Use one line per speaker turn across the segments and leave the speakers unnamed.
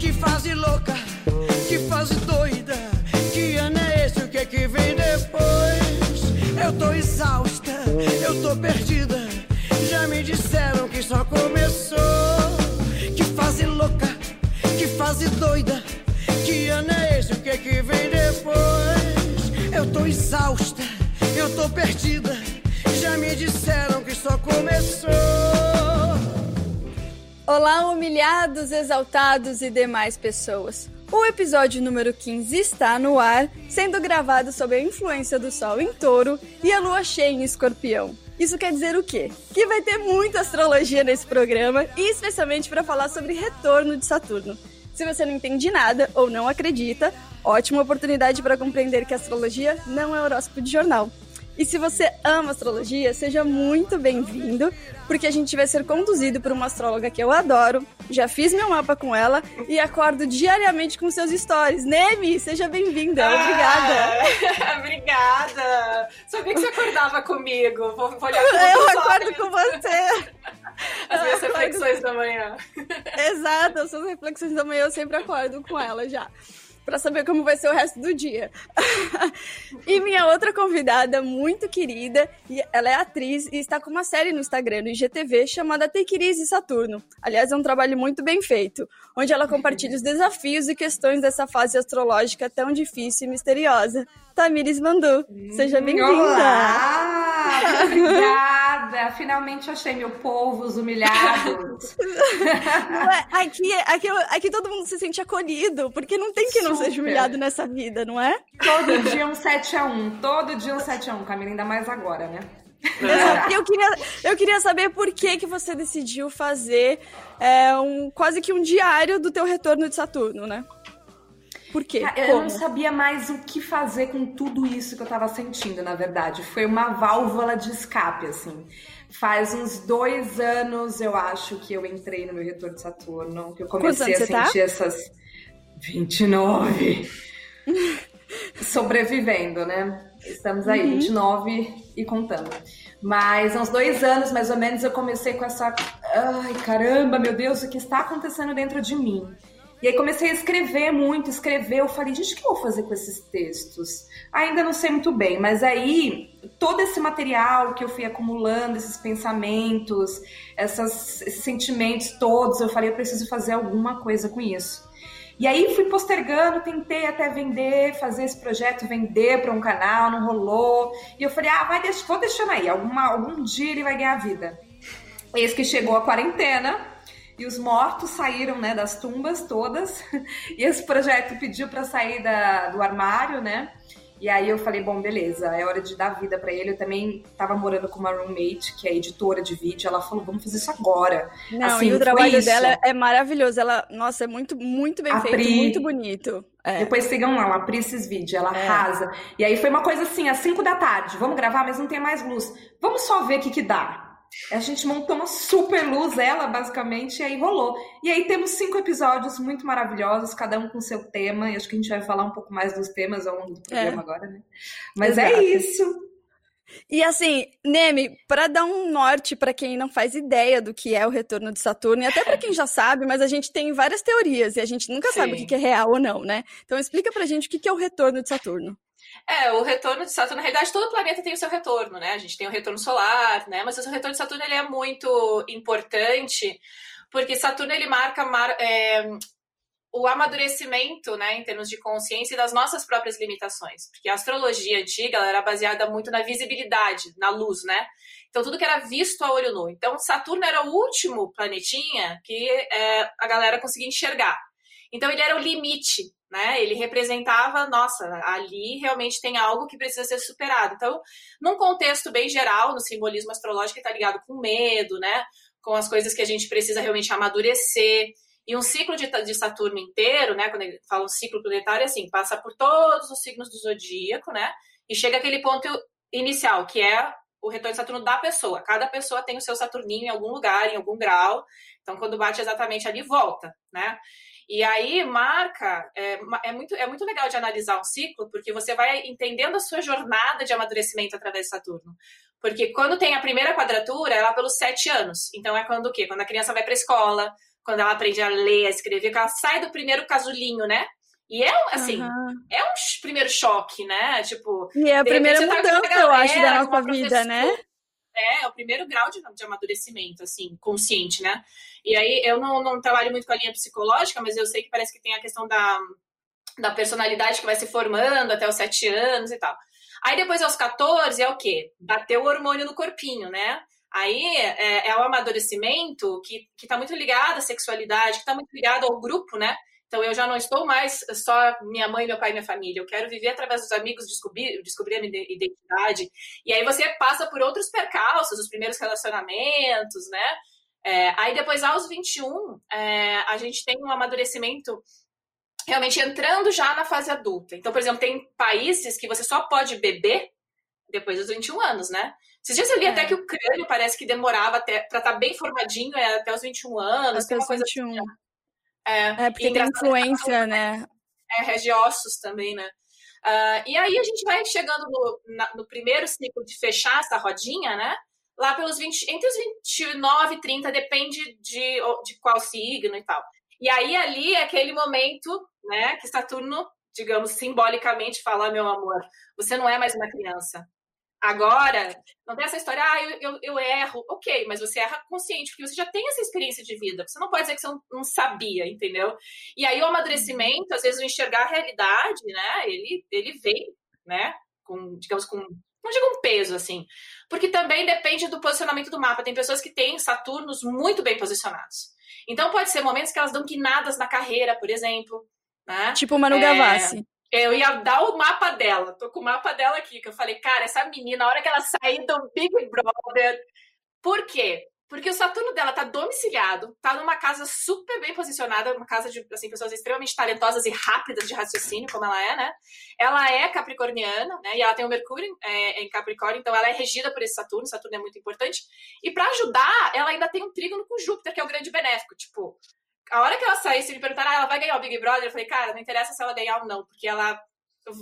Que fase louca, que fase doida, que ano é esse, o que é que vem depois? Eu tô exausta, eu tô perdida, já me disseram que só começou. Que fase louca, que fase doida, que ano é esse, o que é que vem depois? Eu tô exausta, eu tô perdida, já me disseram que só começou.
Olá, humilhados, exaltados e demais pessoas. O episódio número 15 está no ar, sendo gravado sob a influência do Sol em Touro e a Lua cheia em Escorpião. Isso quer dizer o quê? Que vai ter muita astrologia nesse programa e especialmente para falar sobre retorno de Saturno. Se você não entende nada ou não acredita, ótima oportunidade para compreender que astrologia não é horóscopo de jornal. E se você ama astrologia, seja muito bem-vindo, porque a gente vai ser conduzido por uma astróloga que eu adoro. Já fiz meu mapa com ela e acordo diariamente com seus stories. Nemi, seja bem-vinda. Obrigada.
Ah, obrigada. Sabia que você acordava comigo. Vou, vou olhar
Eu acordo com você.
As minhas reflexões da manhã.
Exato, as suas reflexões da manhã eu sempre acordo com ela já para saber como vai ser o resto do dia. e minha outra convidada, muito querida, ela é atriz e está com uma série no Instagram, no IGTV, chamada Take It Easy Saturno. Aliás, é um trabalho muito bem feito, onde ela compartilha os desafios e questões dessa fase astrológica tão difícil e misteriosa. Tamires Mandu, seja bem-vinda!
Olá! Obrigada! Finalmente achei meu povo, os humilhados.
É? Aqui, aqui, aqui todo mundo se sente acolhido, porque não tem que não Super. seja humilhado nessa vida, não é?
Todo dia um 7 a 1 todo dia um 7 a 1 Camila, ainda mais agora, né?
É. Eu, queria, eu queria saber por que, que você decidiu fazer é, um, quase que um diário do teu retorno de Saturno, né? Por quê?
Eu Como? não sabia mais o que fazer com tudo isso que eu tava sentindo, na verdade. Foi uma válvula de escape, assim. Faz uns dois anos, eu acho, que eu entrei no meu retorno de Saturno, que eu comecei a sentir tá? essas 29. Sobrevivendo, né? Estamos aí, uhum. 29 e contando. Mas há uns dois anos, mais ou menos, eu comecei com essa. Ai, caramba, meu Deus, o que está acontecendo dentro de mim? E aí comecei a escrever muito, escrever. Eu falei, gente, o que eu vou fazer com esses textos? Ainda não sei muito bem, mas aí todo esse material que eu fui acumulando, esses pensamentos, essas, esses sentimentos todos, eu falei, eu preciso fazer alguma coisa com isso. E aí fui postergando, tentei até vender, fazer esse projeto, vender para um canal, não rolou. E eu falei, ah, vai, deixa, vou deixando aí, alguma, algum dia ele vai ganhar vida. Eis que chegou a quarentena, e os mortos saíram né, das tumbas todas. E esse projeto pediu para sair da, do armário, né? E aí eu falei, bom, beleza, é hora de dar vida para ele. Eu também tava morando com uma roommate, que é editora de vídeo. Ela falou, vamos fazer isso agora.
Não, assim, e o trabalho isso. dela é maravilhoso. Ela, nossa, é muito, muito bem feito, muito bonito. É.
Depois sigam lá, a Pri esses vídeos, ela é. arrasa. E aí foi uma coisa assim, às 5 da tarde, vamos gravar, mas não tem mais luz. Vamos só ver o que que dá. A gente montou uma super luz, ela basicamente, e aí rolou. E aí temos cinco episódios muito maravilhosos, cada um com seu tema, e acho que a gente vai falar um pouco mais dos temas ao longo do programa é. agora, né? Mas é Exato. é isso.
E assim, Neme, para dar um norte para quem não faz ideia do que é o retorno de Saturno, e até para quem já sabe, mas a gente tem várias teorias e a gente nunca Sim. sabe o que é real ou não, né? Então explica pra gente o que é o retorno de Saturno.
É, o retorno de Saturno, na realidade, todo planeta tem o seu retorno, né? A gente tem o retorno solar, né? Mas o retorno de Saturno ele é muito importante, porque Saturno ele marca mar, é, o amadurecimento, né, em termos de consciência e das nossas próprias limitações. Porque a astrologia antiga era baseada muito na visibilidade, na luz, né? Então, tudo que era visto a olho nu. Então, Saturno era o último planetinha que é, a galera conseguia enxergar. Então, ele era o limite né? Ele representava, nossa, ali realmente tem algo que precisa ser superado. Então, num contexto bem geral, no simbolismo astrológico, está ligado com medo, né? Com as coisas que a gente precisa realmente amadurecer.
E um ciclo de, de Saturno inteiro, né? Quando ele fala um ciclo planetário, é assim, passa por todos os signos do zodíaco, né? E chega aquele ponto inicial, que é o retorno de Saturno da pessoa. Cada pessoa tem o seu Saturninho em algum lugar, em algum grau. Então, quando bate exatamente ali, volta, né? E aí marca, é, é, muito, é muito legal de analisar um ciclo, porque você vai entendendo a sua jornada de amadurecimento através de Saturno. Porque quando tem a primeira quadratura, ela é pelos sete anos. Então é quando o quê? Quando a criança vai para a escola, quando ela aprende a ler, a escrever, que ela sai do primeiro casulinho, né? E é, assim, uhum. é um primeiro choque, né? Tipo.
E é a primeira tá mudança, tá eu acho, da nossa vida, né?
É, é o primeiro grau de, de amadurecimento, assim, consciente, né? E aí, eu não, não trabalho muito com a linha psicológica, mas eu sei que parece que tem a questão da, da personalidade que vai se formando até os sete anos e tal. Aí depois, aos 14, é o quê? Bateu o hormônio no corpinho, né? Aí é, é o amadurecimento que, que tá muito ligado à sexualidade, que tá muito ligado ao grupo, né? Então eu já não estou mais só minha mãe, meu pai e minha família. Eu quero viver através dos amigos, descobrir, descobrir a minha identidade. E aí você passa por outros percalços, os primeiros relacionamentos, né? É, aí depois, aos 21, é, a gente tem um amadurecimento realmente entrando já na fase adulta. Então, por exemplo, tem países que você só pode beber depois dos 21 anos, né? Esses dias eu li é. até que o crânio parece que demorava até para estar tá bem formadinho é, até os 21 anos.
Até os 21. Assim, é, é porque tem influência, né?
É, rege ossos também, né? Uh, e aí a gente vai chegando no, na, no, primeiro ciclo de fechar essa rodinha, né? Lá pelos 20, entre os 29 e 30, depende de, de qual signo e tal. E aí ali é aquele momento, né, que Saturno, digamos, simbolicamente fala, meu amor, você não é mais uma criança. Agora, não tem essa história, ah, eu, eu, eu, erro. Ok, mas você erra consciente, porque você já tem essa experiência de vida. Você não pode dizer que você não, não sabia, entendeu? E aí o amadurecimento, às vezes o enxergar a realidade, né, ele, ele vem, né, com, digamos, com, não digo um peso, assim, porque também depende do posicionamento do mapa. Tem pessoas que têm Saturnos muito bem posicionados. Então pode ser momentos que elas dão guinadas na carreira, por exemplo. Né?
Tipo Manu é... Gavassi.
Eu ia dar o mapa dela, tô com o mapa dela aqui, que eu falei, cara, essa menina, a hora que ela sair do Big Brother. Por quê? Porque o Saturno dela tá domiciliado, tá numa casa super bem posicionada, uma casa de assim, pessoas extremamente talentosas e rápidas de raciocínio, como ela é, né? Ela é capricorniana, né? E ela tem o Mercúrio é, em Capricórnio, então ela é regida por esse Saturno, Saturno é muito importante. E para ajudar, ela ainda tem um trígono com Júpiter, que é o grande benéfico. Tipo, a hora que ela sair, se me perguntar, ah, ela vai ganhar o Big Brother, eu falei, cara, não interessa se ela ganhar ou não, porque ela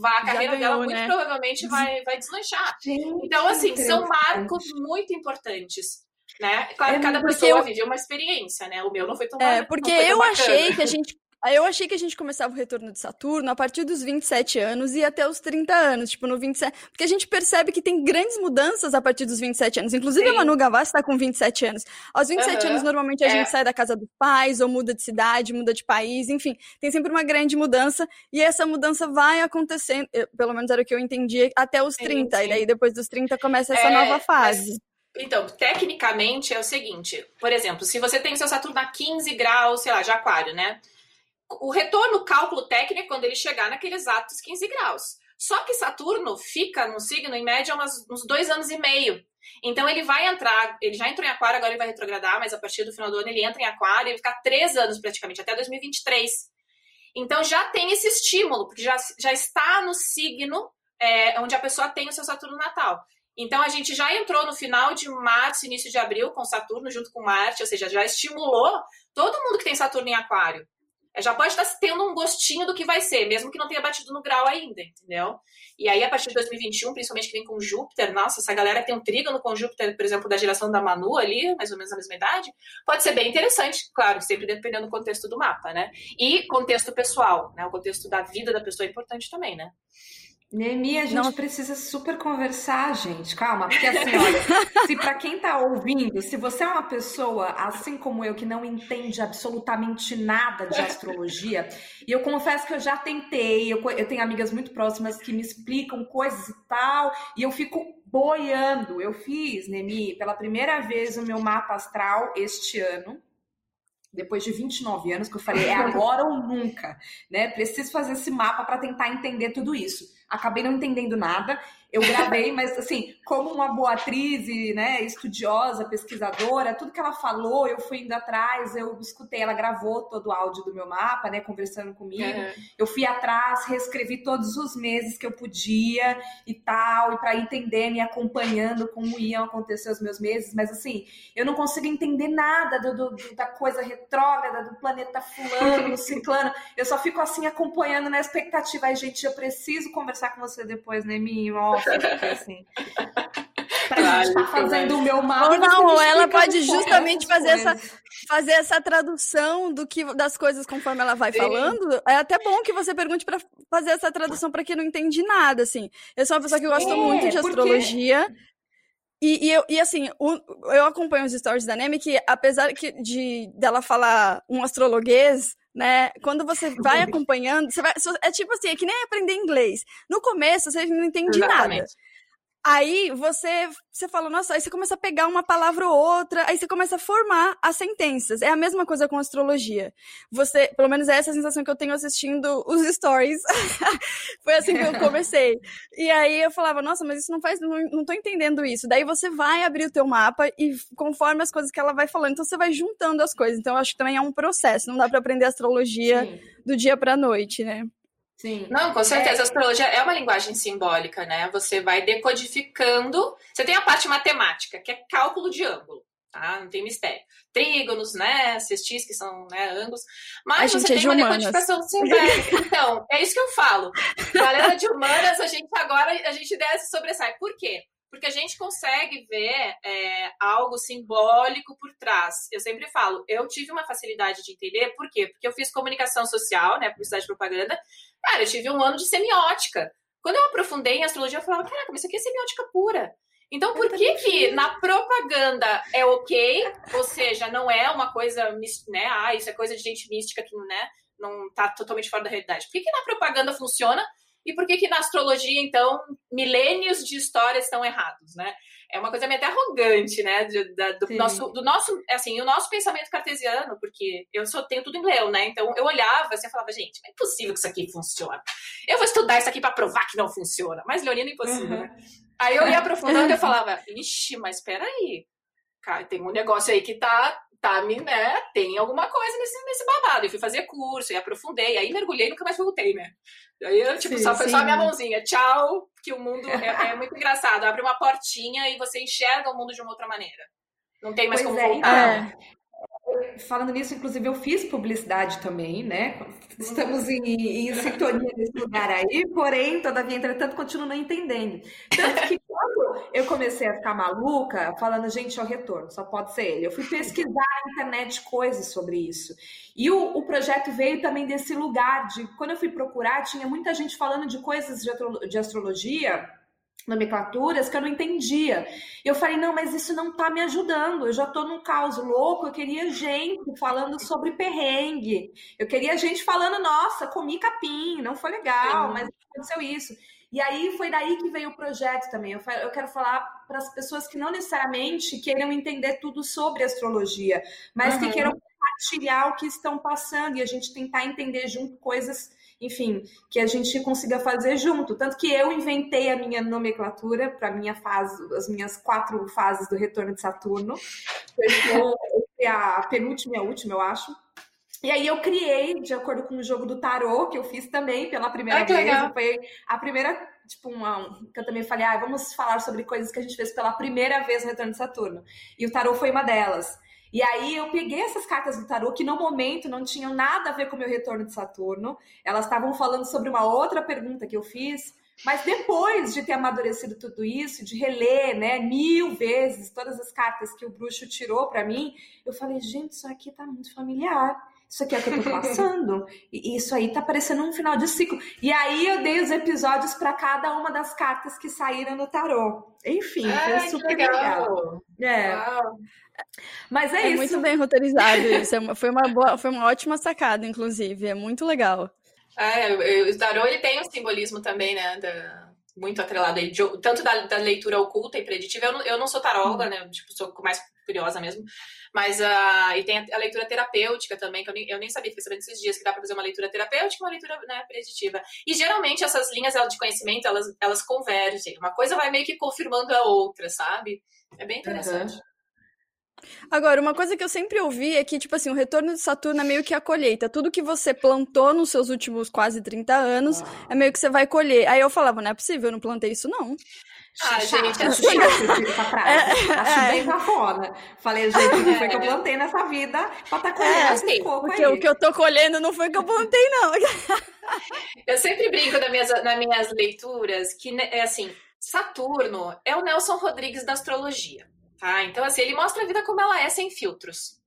vai, a carreira ganhou, dela muito né? provavelmente vai, vai deslanchar. Gente, então, assim, são marcos muito importantes. Né? Claro, é, cada pessoa eu... viveu uma experiência, né? O meu não foi tão
É, porque eu bacana. achei que a gente eu achei que a gente começava o retorno de Saturno a partir dos 27 anos e até os 30 anos, tipo no 27, porque a gente percebe que tem grandes mudanças a partir dos 27 anos. Inclusive Sim. a Manu Gavassi está com 27 anos. Aos 27 uhum. anos normalmente a é. gente sai da casa dos pais ou muda de cidade, muda de país, enfim, tem sempre uma grande mudança e essa mudança vai acontecendo, pelo menos era o que eu entendi, até os 30, sim, sim. e daí depois dos 30 começa essa é, nova fase. Mas...
Então, tecnicamente é o seguinte, por exemplo, se você tem seu Saturno a 15 graus, sei lá, de aquário, né? O retorno cálculo técnico quando ele chegar naqueles exatos 15 graus. Só que Saturno fica no signo, em média, umas, uns dois anos e meio. Então ele vai entrar, ele já entrou em aquário, agora ele vai retrogradar, mas a partir do final do ano ele entra em aquário e vai ficar três anos praticamente, até 2023. Então já tem esse estímulo, porque já, já está no signo é, onde a pessoa tem o seu Saturno natal. Então a gente já entrou no final de março, início de abril com Saturno junto com Marte, ou seja, já estimulou todo mundo que tem Saturno em aquário já pode estar tendo um gostinho do que vai ser, mesmo que não tenha batido no grau ainda, entendeu? E aí, a partir de 2021, principalmente que vem com Júpiter, nossa, essa galera que tem um trígono com Júpiter, por exemplo, da geração da Manu ali, mais ou menos na mesma idade, pode ser bem interessante, claro, sempre dependendo do contexto do mapa, né? E contexto pessoal, né? O contexto da vida da pessoa é importante também, né?
Nemi, a gente não... precisa super conversar, gente. Calma, porque assim, olha, se para quem tá ouvindo, se você é uma pessoa assim como eu que não entende absolutamente nada de astrologia, e eu confesso que eu já tentei, eu, eu tenho amigas muito próximas que me explicam coisas e tal, e eu fico boiando. Eu fiz, Nemi, pela primeira vez o meu mapa astral este ano depois de 29 anos, que eu falei, é agora ou nunca, né? Preciso fazer esse mapa para tentar entender tudo isso. Acabei não entendendo nada. Eu gravei, mas assim, como uma boa atriz e né, estudiosa, pesquisadora, tudo que ela falou, eu fui indo atrás, eu escutei, ela gravou todo o áudio do meu mapa, né? Conversando comigo. Uhum. Eu fui atrás, reescrevi todos os meses que eu podia e tal, e para entender, me acompanhando como iam acontecer os meus meses, mas assim, eu não consigo entender nada do, do da coisa retrógrada, do planeta fulano, do ciclano. Eu só fico assim acompanhando na expectativa. Ai, gente, eu preciso conversar com você depois, né, Minho? assim. Pra gente tá fazendo o meu mal.
Ou não, ela pode justamente fazer essa, fazer essa tradução do que das coisas conforme ela vai Sim. falando. É até bom que você pergunte para fazer essa tradução para quem não entende nada, assim. Eu sou uma pessoa que gosta é, muito de astrologia. E, e, eu, e assim, o, eu acompanho os stories da Neme que, apesar que de dela falar um astrologuês, né? Quando você vai acompanhando, você vai, é tipo assim, é que nem aprender inglês. No começo, você não entende Exatamente. nada. Aí você, você fala, nossa, aí você começa a pegar uma palavra ou outra, aí você começa a formar as sentenças. É a mesma coisa com astrologia. Você, pelo menos é essa a sensação que eu tenho assistindo os stories. Foi assim que eu comecei. E aí eu falava, nossa, mas isso não faz, não, não tô entendendo isso. Daí você vai abrir o teu mapa e conforme as coisas que ela vai falando, então você vai juntando as coisas. Então eu acho que também é um processo, não dá para aprender astrologia Sim. do dia para noite, né?
Sim. Não, com certeza. É. A astrologia é uma linguagem simbólica, né? Você vai decodificando. Você tem a parte matemática, que é cálculo de ângulo, tá? Não tem mistério. Trígonos, né? Cestis, que são né, ângulos. Mas a você tem é uma humanas. decodificação simbólica. Então, é isso que eu falo. Galera de humanas, a gente agora a gente desce sobressai. Por quê? Porque a gente consegue ver é, algo simbólico por trás. Eu sempre falo, eu tive uma facilidade de entender, por quê? Porque eu fiz comunicação social, né, publicidade e propaganda. Cara, eu tive um ano de semiótica. Quando eu aprofundei em astrologia, eu falava, caraca, mas isso aqui é semiótica pura. Então, por que que na propaganda é ok, ou seja, não é uma coisa, né, ah, isso é coisa de gente mística que, né, não tá totalmente fora da realidade. Por que que na propaganda funciona e por que que na astrologia, então, milênios de histórias estão errados, né? É uma coisa meio até arrogante, né? De, da, do, nosso, do nosso, assim, o nosso pensamento cartesiano, porque eu só tenho tudo em leão, né? Então eu olhava assim e falava, gente, é impossível que isso aqui funcione. Eu vou estudar isso aqui para provar que não funciona. Mas leonino é impossível, uhum. né? Aí eu ia aprofundando e eu falava, ixi, mas peraí. Cara, tem um negócio aí que tá tá, né, tem alguma coisa nesse, nesse babado. Eu fui fazer curso, e aprofundei, aí mergulhei e nunca mais voltei, né? Aí eu, tipo, sim, só foi sim. só a minha mãozinha. Tchau, que o mundo é, é, muito engraçado. Abre uma portinha e você enxerga o mundo de uma outra maneira. Não tem mais pois como é, voltar. Então,
falando nisso, inclusive, eu fiz publicidade também, né? Estamos em, em sintonia nesse lugar aí, porém, todavia, entretanto, continuo não entendendo. Tanto que quando eu comecei a ficar maluca, falando, gente, é o retorno, só pode ser ele. Eu fui pesquisar na internet coisas sobre isso. E o, o projeto veio também desse lugar de, quando eu fui procurar, tinha muita gente falando de coisas de, astrologia nomenclaturas que eu não entendia. Eu falei, não, mas isso não tá me ajudando. Eu já tô num caos louco. Eu queria gente falando sobre perrengue. Eu queria gente falando, nossa, comi capim, não foi legal, Sim. mas aconteceu isso. E aí foi daí que veio o projeto também. Eu, eu quero falar para as pessoas que não necessariamente queiram entender tudo sobre astrologia, mas uhum. que queiram compartilhar o que estão passando e a gente tentar entender junto coisas enfim, que a gente consiga fazer junto. Tanto que eu inventei a minha nomenclatura para minha fase, as minhas quatro fases do retorno de Saturno. Foi a penúltima e a última, eu acho. E aí eu criei, de acordo com o jogo do tarô, que eu fiz também pela primeira vez. Legal. Foi a primeira, tipo, uma, que eu também falei, ah, vamos falar sobre coisas que a gente fez pela primeira vez no Retorno de Saturno. E o tarô foi uma delas. E aí eu peguei essas cartas do tarô que no momento não tinham nada a ver com o meu retorno de Saturno. Elas estavam falando sobre uma outra pergunta que eu fiz, mas depois de ter amadurecido tudo isso, de reler, né, mil vezes todas as cartas que o bruxo tirou para mim, eu falei, gente, isso aqui tá muito familiar. Isso aqui é o que eu tô passando. e isso aí tá parecendo um final de ciclo. E aí eu dei os episódios para cada uma das cartas que saíram no tarô. Enfim, Ai, foi super legal. legal. É. Uau. Mas é, é isso.
muito bem roteirizado isso. É foi, uma boa, foi uma ótima sacada, inclusive. É muito legal.
É, o tarô ele tem um simbolismo também, né? Da, muito atrelado aí, de, tanto da, da, leitura oculta e preditiva. Eu não, eu não sou taróloga, uhum. né? Tipo, sou mais curiosa mesmo. Mas uh, e tem a, a, leitura terapêutica também, que eu nem, eu nem sabia, fiquei sabendo esses dias que dá para fazer uma leitura terapêutica e uma leitura né, preditiva. E geralmente essas linhas de conhecimento, elas, elas convergem. Uma coisa vai meio que confirmando a outra, sabe? É bem interessante. Uhum.
Agora, uma coisa que eu sempre ouvi é que, tipo assim, o retorno de Saturno é meio que a colheita. Tudo que você plantou nos seus últimos quase 30 anos ah. é meio que você vai colher. Aí eu falava, não é possível, eu não plantei isso, não.
Ah, gente, acho chato esse pra trás. É, acho é. bem cafona. Falei, gente, não foi que eu plantei nessa vida pra tá colhendo é, esse
coco Porque aí. o que eu tô colhendo não foi que eu plantei, não.
eu sempre brinco nas minhas, nas minhas leituras que, né, é assim, Saturno é o Nelson Rodrigues da astrologia. Tá? Então, assim, ele mostra a vida como ela é, sem filtros.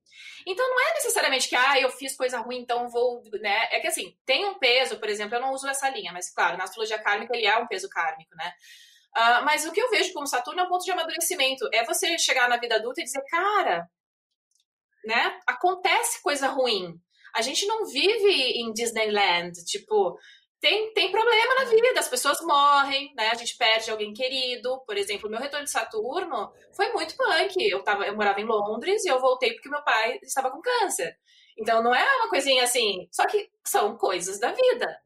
Então, não é necessariamente que, ah, eu fiz coisa ruim, então vou, né? É que, assim, tem um peso, por exemplo, eu não uso essa linha, mas, claro, na astrologia kármica ele é um peso kármico, né? Uh, mas o que eu vejo como Saturno é um ponto de amadurecimento. É você chegar na vida adulta e dizer, cara, né? Acontece coisa ruim. A gente não vive em Disneyland, tipo, tem, tem problema na vida, as pessoas morrem, né? A gente perde alguém querido. Por exemplo, meu retorno de Saturno foi muito punk. Eu, tava, eu morava em Londres e eu voltei porque meu pai estava com câncer. Então não é uma coisinha assim, só que são coisas da vida.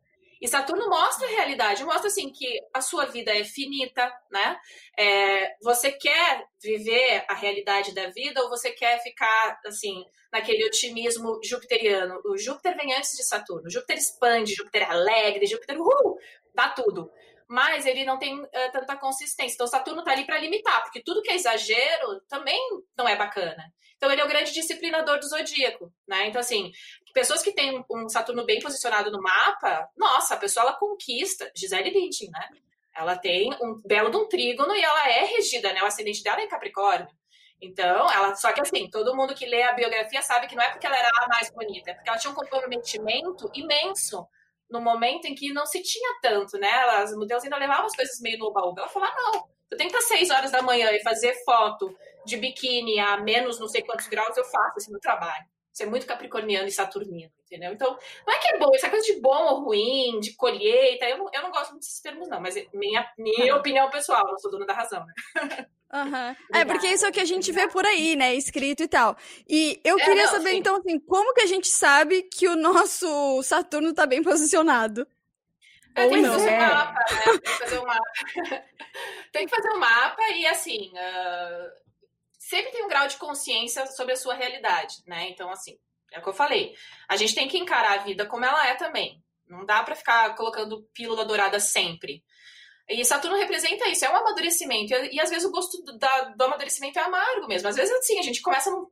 E Saturno mostra a realidade, mostra assim que a sua vida é finita, né? É, você quer viver a realidade da vida ou você quer ficar assim naquele otimismo jupiteriano? O Júpiter vem antes de Saturno. Júpiter expande, Júpiter é alegre, Júpiter uh, dá tudo. Mas ele não tem uh, tanta consistência. Então Saturno tá ali para limitar, porque tudo que é exagero também não é bacana. Então ele é o grande disciplinador do zodíaco, né? Então assim, pessoas que têm um Saturno bem posicionado no mapa, nossa, a pessoa ela conquista. Gisele Bündchen, né? Ela tem um belo de um trígono e ela é regida, né? O ascendente dela é em Capricórnio. Então, ela, só que assim, todo mundo que lê a biografia sabe que não é porque ela era a mais bonita, é porque ela tinha um comprometimento imenso no momento em que não se tinha tanto, né? As modelos ainda levavam as coisas meio no baú. Ela falou: ah, não, eu tenho que estar seis horas da manhã e fazer foto de biquíni a menos não sei quantos graus, eu faço esse meu trabalho. Você é muito capricorniano e saturnino, entendeu? Então, não é que é bom, essa coisa de bom ou ruim, de colheita, eu não, eu não gosto muito desses termos, não, mas é minha, minha opinião pessoal, não sou dona da razão,
né? Uhum. É, porque isso é o que a gente vê por aí, né? Escrito e tal. E eu é, queria não, saber, sim. então, assim, como que a gente sabe que o nosso Saturno tá bem posicionado?
É, tem que fazer um mapa, né? Tem que fazer um mapa. tem que fazer um mapa e, assim, uh sempre tem um grau de consciência sobre a sua realidade, né? Então, assim, é o que eu falei. A gente tem que encarar a vida como ela é também. Não dá para ficar colocando pílula dourada sempre. E Saturno representa isso, é um amadurecimento. E, e às vezes o gosto do, da, do amadurecimento é amargo mesmo. Às vezes, assim, a gente começa num.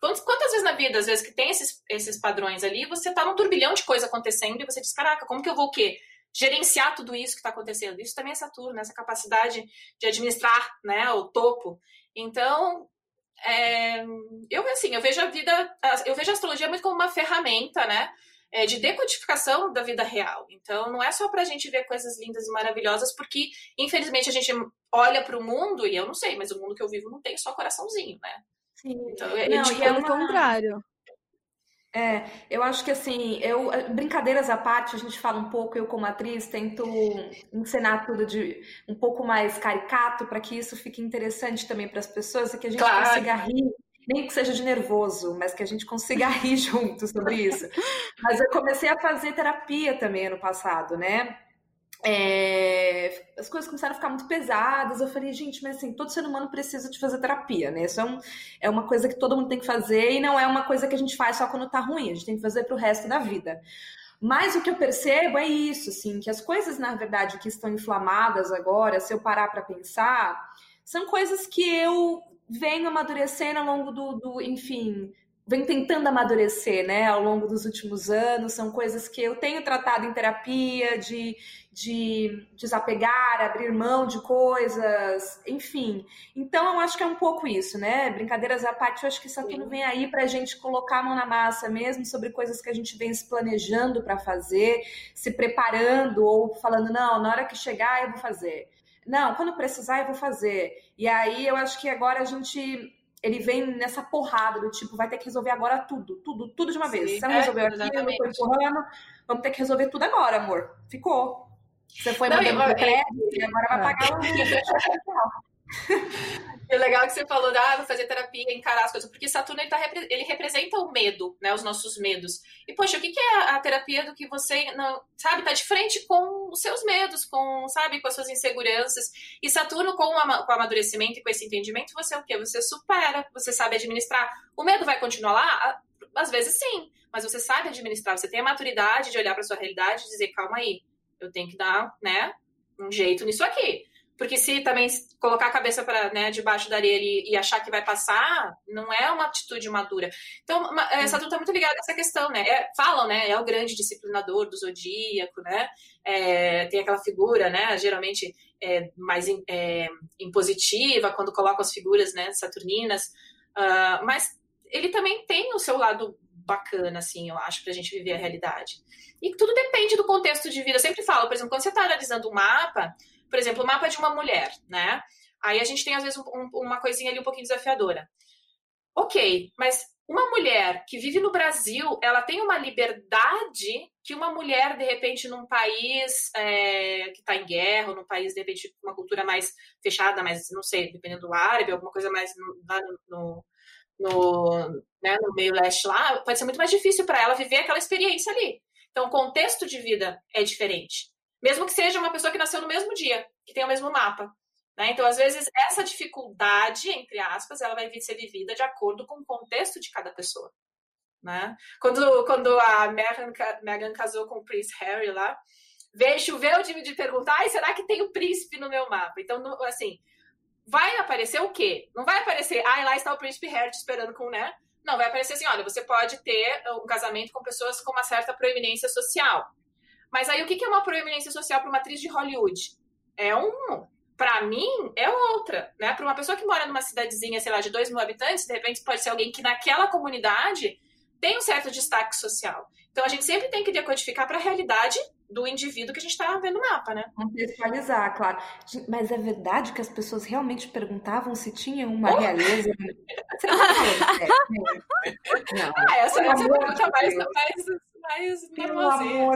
Quantas, quantas vezes na vida, às vezes, que tem esses, esses padrões ali, você tá num turbilhão de coisa acontecendo e você diz: caraca, como que eu vou o quê? Gerenciar tudo isso que está acontecendo. Isso também é Saturno, essa capacidade de administrar né, o topo. Então, é, eu assim, eu vejo a vida, eu vejo a astrologia muito como uma ferramenta, né? É, de decodificação da vida real. Então, não é só para a gente ver coisas lindas e maravilhosas, porque, infelizmente, a gente olha para o mundo, e eu não sei, mas o mundo que eu vivo não tem só coraçãozinho, né?
Sim. Então, é, não, tipo, e é o contrário.
É, eu acho que assim, eu eh, brincadeiras à parte, a gente fala um pouco, eu como atriz tento encenar tudo de um pouco mais caricato para que isso fique interessante também para as pessoas e que a gente claro. consiga rir, nem que seja de nervoso, mas que a gente consiga rir junto sobre isso. Mas eu comecei a fazer terapia também ano passado, né? É, as coisas começaram a ficar muito pesadas. Eu falei, gente, mas assim, todo ser humano precisa de fazer terapia, né? Isso é, um, é uma coisa que todo mundo tem que fazer e não é uma coisa que a gente faz só quando tá ruim, a gente tem que fazer pro resto da vida. Mas o que eu percebo é isso, assim, que as coisas, na verdade, que estão inflamadas agora, se eu parar para pensar, são coisas que eu venho amadurecendo ao longo do, do enfim, vem tentando amadurecer, né, ao longo dos últimos anos. São coisas que eu tenho tratado em terapia, de, de desapegar, abrir mão de coisas, enfim. Então, eu acho que é um pouco isso, né? Brincadeiras à parte, eu acho que isso tudo vem aí para a gente colocar a mão na massa mesmo sobre coisas que a gente vem se planejando para fazer, se preparando ou falando, não, na hora que chegar eu vou fazer. Não, quando precisar eu vou fazer. E aí eu acho que agora a gente ele vem nessa porrada do tipo, vai ter que resolver agora tudo, tudo, tudo de uma vez. Sim, Você não é, resolveu aquilo, não foi empurrando, vamos ter que resolver tudo agora, amor. Ficou. Você foi mandando pro crédito e agora vai pagar o
É legal que você falou, ah, vou fazer terapia, encarar as coisas, porque Saturno ele, tá, ele representa o medo, né? Os nossos medos. E, poxa, o que, é a terapia do que você, não, sabe, tá de frente com os seus medos, com, sabe, com as suas inseguranças. E Saturno, com o, o amadurecimento e com esse entendimento, você é o quê? Você supera, você sabe administrar. O medo vai continuar lá? Às vezes sim, mas você sabe administrar, você tem a maturidade de olhar para sua realidade e dizer, calma aí, eu tenho que dar, né, um jeito nisso aqui. Porque se também colocar a cabeça para né, debaixo da areia e, e, achar que vai passar, não é uma atitude madura. Então, é, Saturno está muito ligado a essa questão, né? É, falam, né? É o grande disciplinador do zodíaco, né? É, tem aquela figura, né? Geralmente é, mais é, impositiva, quando colocam as figuras né, saturninas. Uh, mas ele também tem o seu lado bacana, assim, eu acho, para a gente viver a realidade. E tudo depende do contexto de vida. Eu sempre falo, por exemplo, quando você está analisando um mapa, por exemplo, o mapa de uma mulher, né? Aí a gente tem, às vezes, um, uma coisinha ali um pouquinho desafiadora. Ok, mas uma mulher que vive no Brasil, ela tem uma liberdade que uma mulher, de repente, num país é, que está em guerra, ou num país, de repente, com uma cultura mais fechada, mais, não sei, dependendo do árabe, alguma coisa mais no, no, no, né, no meio leste lá, pode ser muito mais difícil para ela viver aquela experiência ali. Então, o contexto de vida é diferente. Mesmo que seja uma pessoa que nasceu no mesmo dia, que tem o mesmo mapa. Né? Então, às vezes, essa dificuldade, entre aspas, ela vai ser vivida de acordo com o contexto de cada pessoa. Né? Quando, quando a Meghan, Meghan casou com o Prince Harry lá, veio, choveu de, de perguntar, será que tem o príncipe no meu mapa? Então, assim, vai aparecer o quê? Não vai aparecer, ah, lá está o príncipe Harry te esperando com, né? Não, vai aparecer assim, olha, você pode ter um casamento com pessoas com uma certa proeminência social. Mas aí o que é uma proeminência social para uma atriz de Hollywood? É um. Para mim, é outra. Né? Para uma pessoa que mora numa cidadezinha, sei lá, de 2 mil habitantes, de repente pode ser alguém que naquela comunidade tem um certo destaque social. Então a gente sempre tem que decodificar para a realidade do indivíduo que a gente está vendo no mapa, né?
Contextualizar, claro. Mas é verdade que as pessoas realmente perguntavam se tinha uma oh. realeza? Você não
Não. Ah, essa, essa pergunta mais, mais mais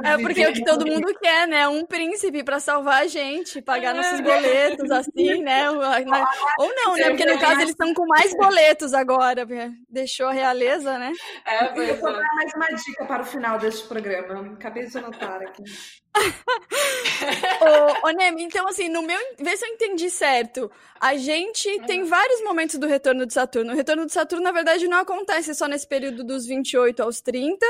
É porque é o que todo mundo quer, né? Um príncipe para salvar a gente, pagar é. nossos boletos, assim, né? Ou não, né? Porque no caso eles estão com mais boletos agora. Deixou a realeza, né?
É, eu vou dar mais uma dica para o final deste programa. Acabei de anotar aqui.
ô, ô Nemi, então assim, no meu. Vê se eu entendi certo. A gente uhum. tem vários momentos do retorno de Saturno. O retorno de Saturno, na verdade, não acontece só nesse período dos 28 aos 30.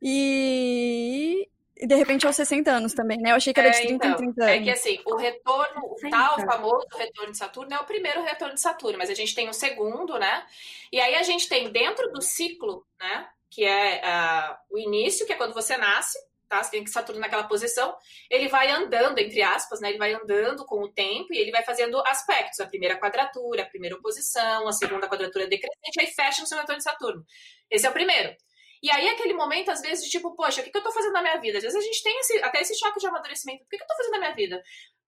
E de repente aos 60 anos também, né? Eu achei que era de 30 então, em 30 anos.
É que assim, o retorno, o tal famoso retorno de Saturno é o primeiro retorno de Saturno, mas a gente tem o segundo, né? E aí a gente tem dentro do ciclo, né? Que é uh, o início, que é quando você nasce, tá? Você tem que Saturno naquela posição, ele vai andando, entre aspas, né? Ele vai andando com o tempo e ele vai fazendo aspectos. A primeira quadratura, a primeira oposição, a segunda quadratura decrescente, aí fecha no seu retorno de Saturno. Esse é o primeiro. E aí, aquele momento, às vezes, de tipo, poxa, o que, que eu tô fazendo na minha vida? Às vezes a gente tem esse, até esse choque de amadurecimento. O que, que eu tô fazendo na minha vida?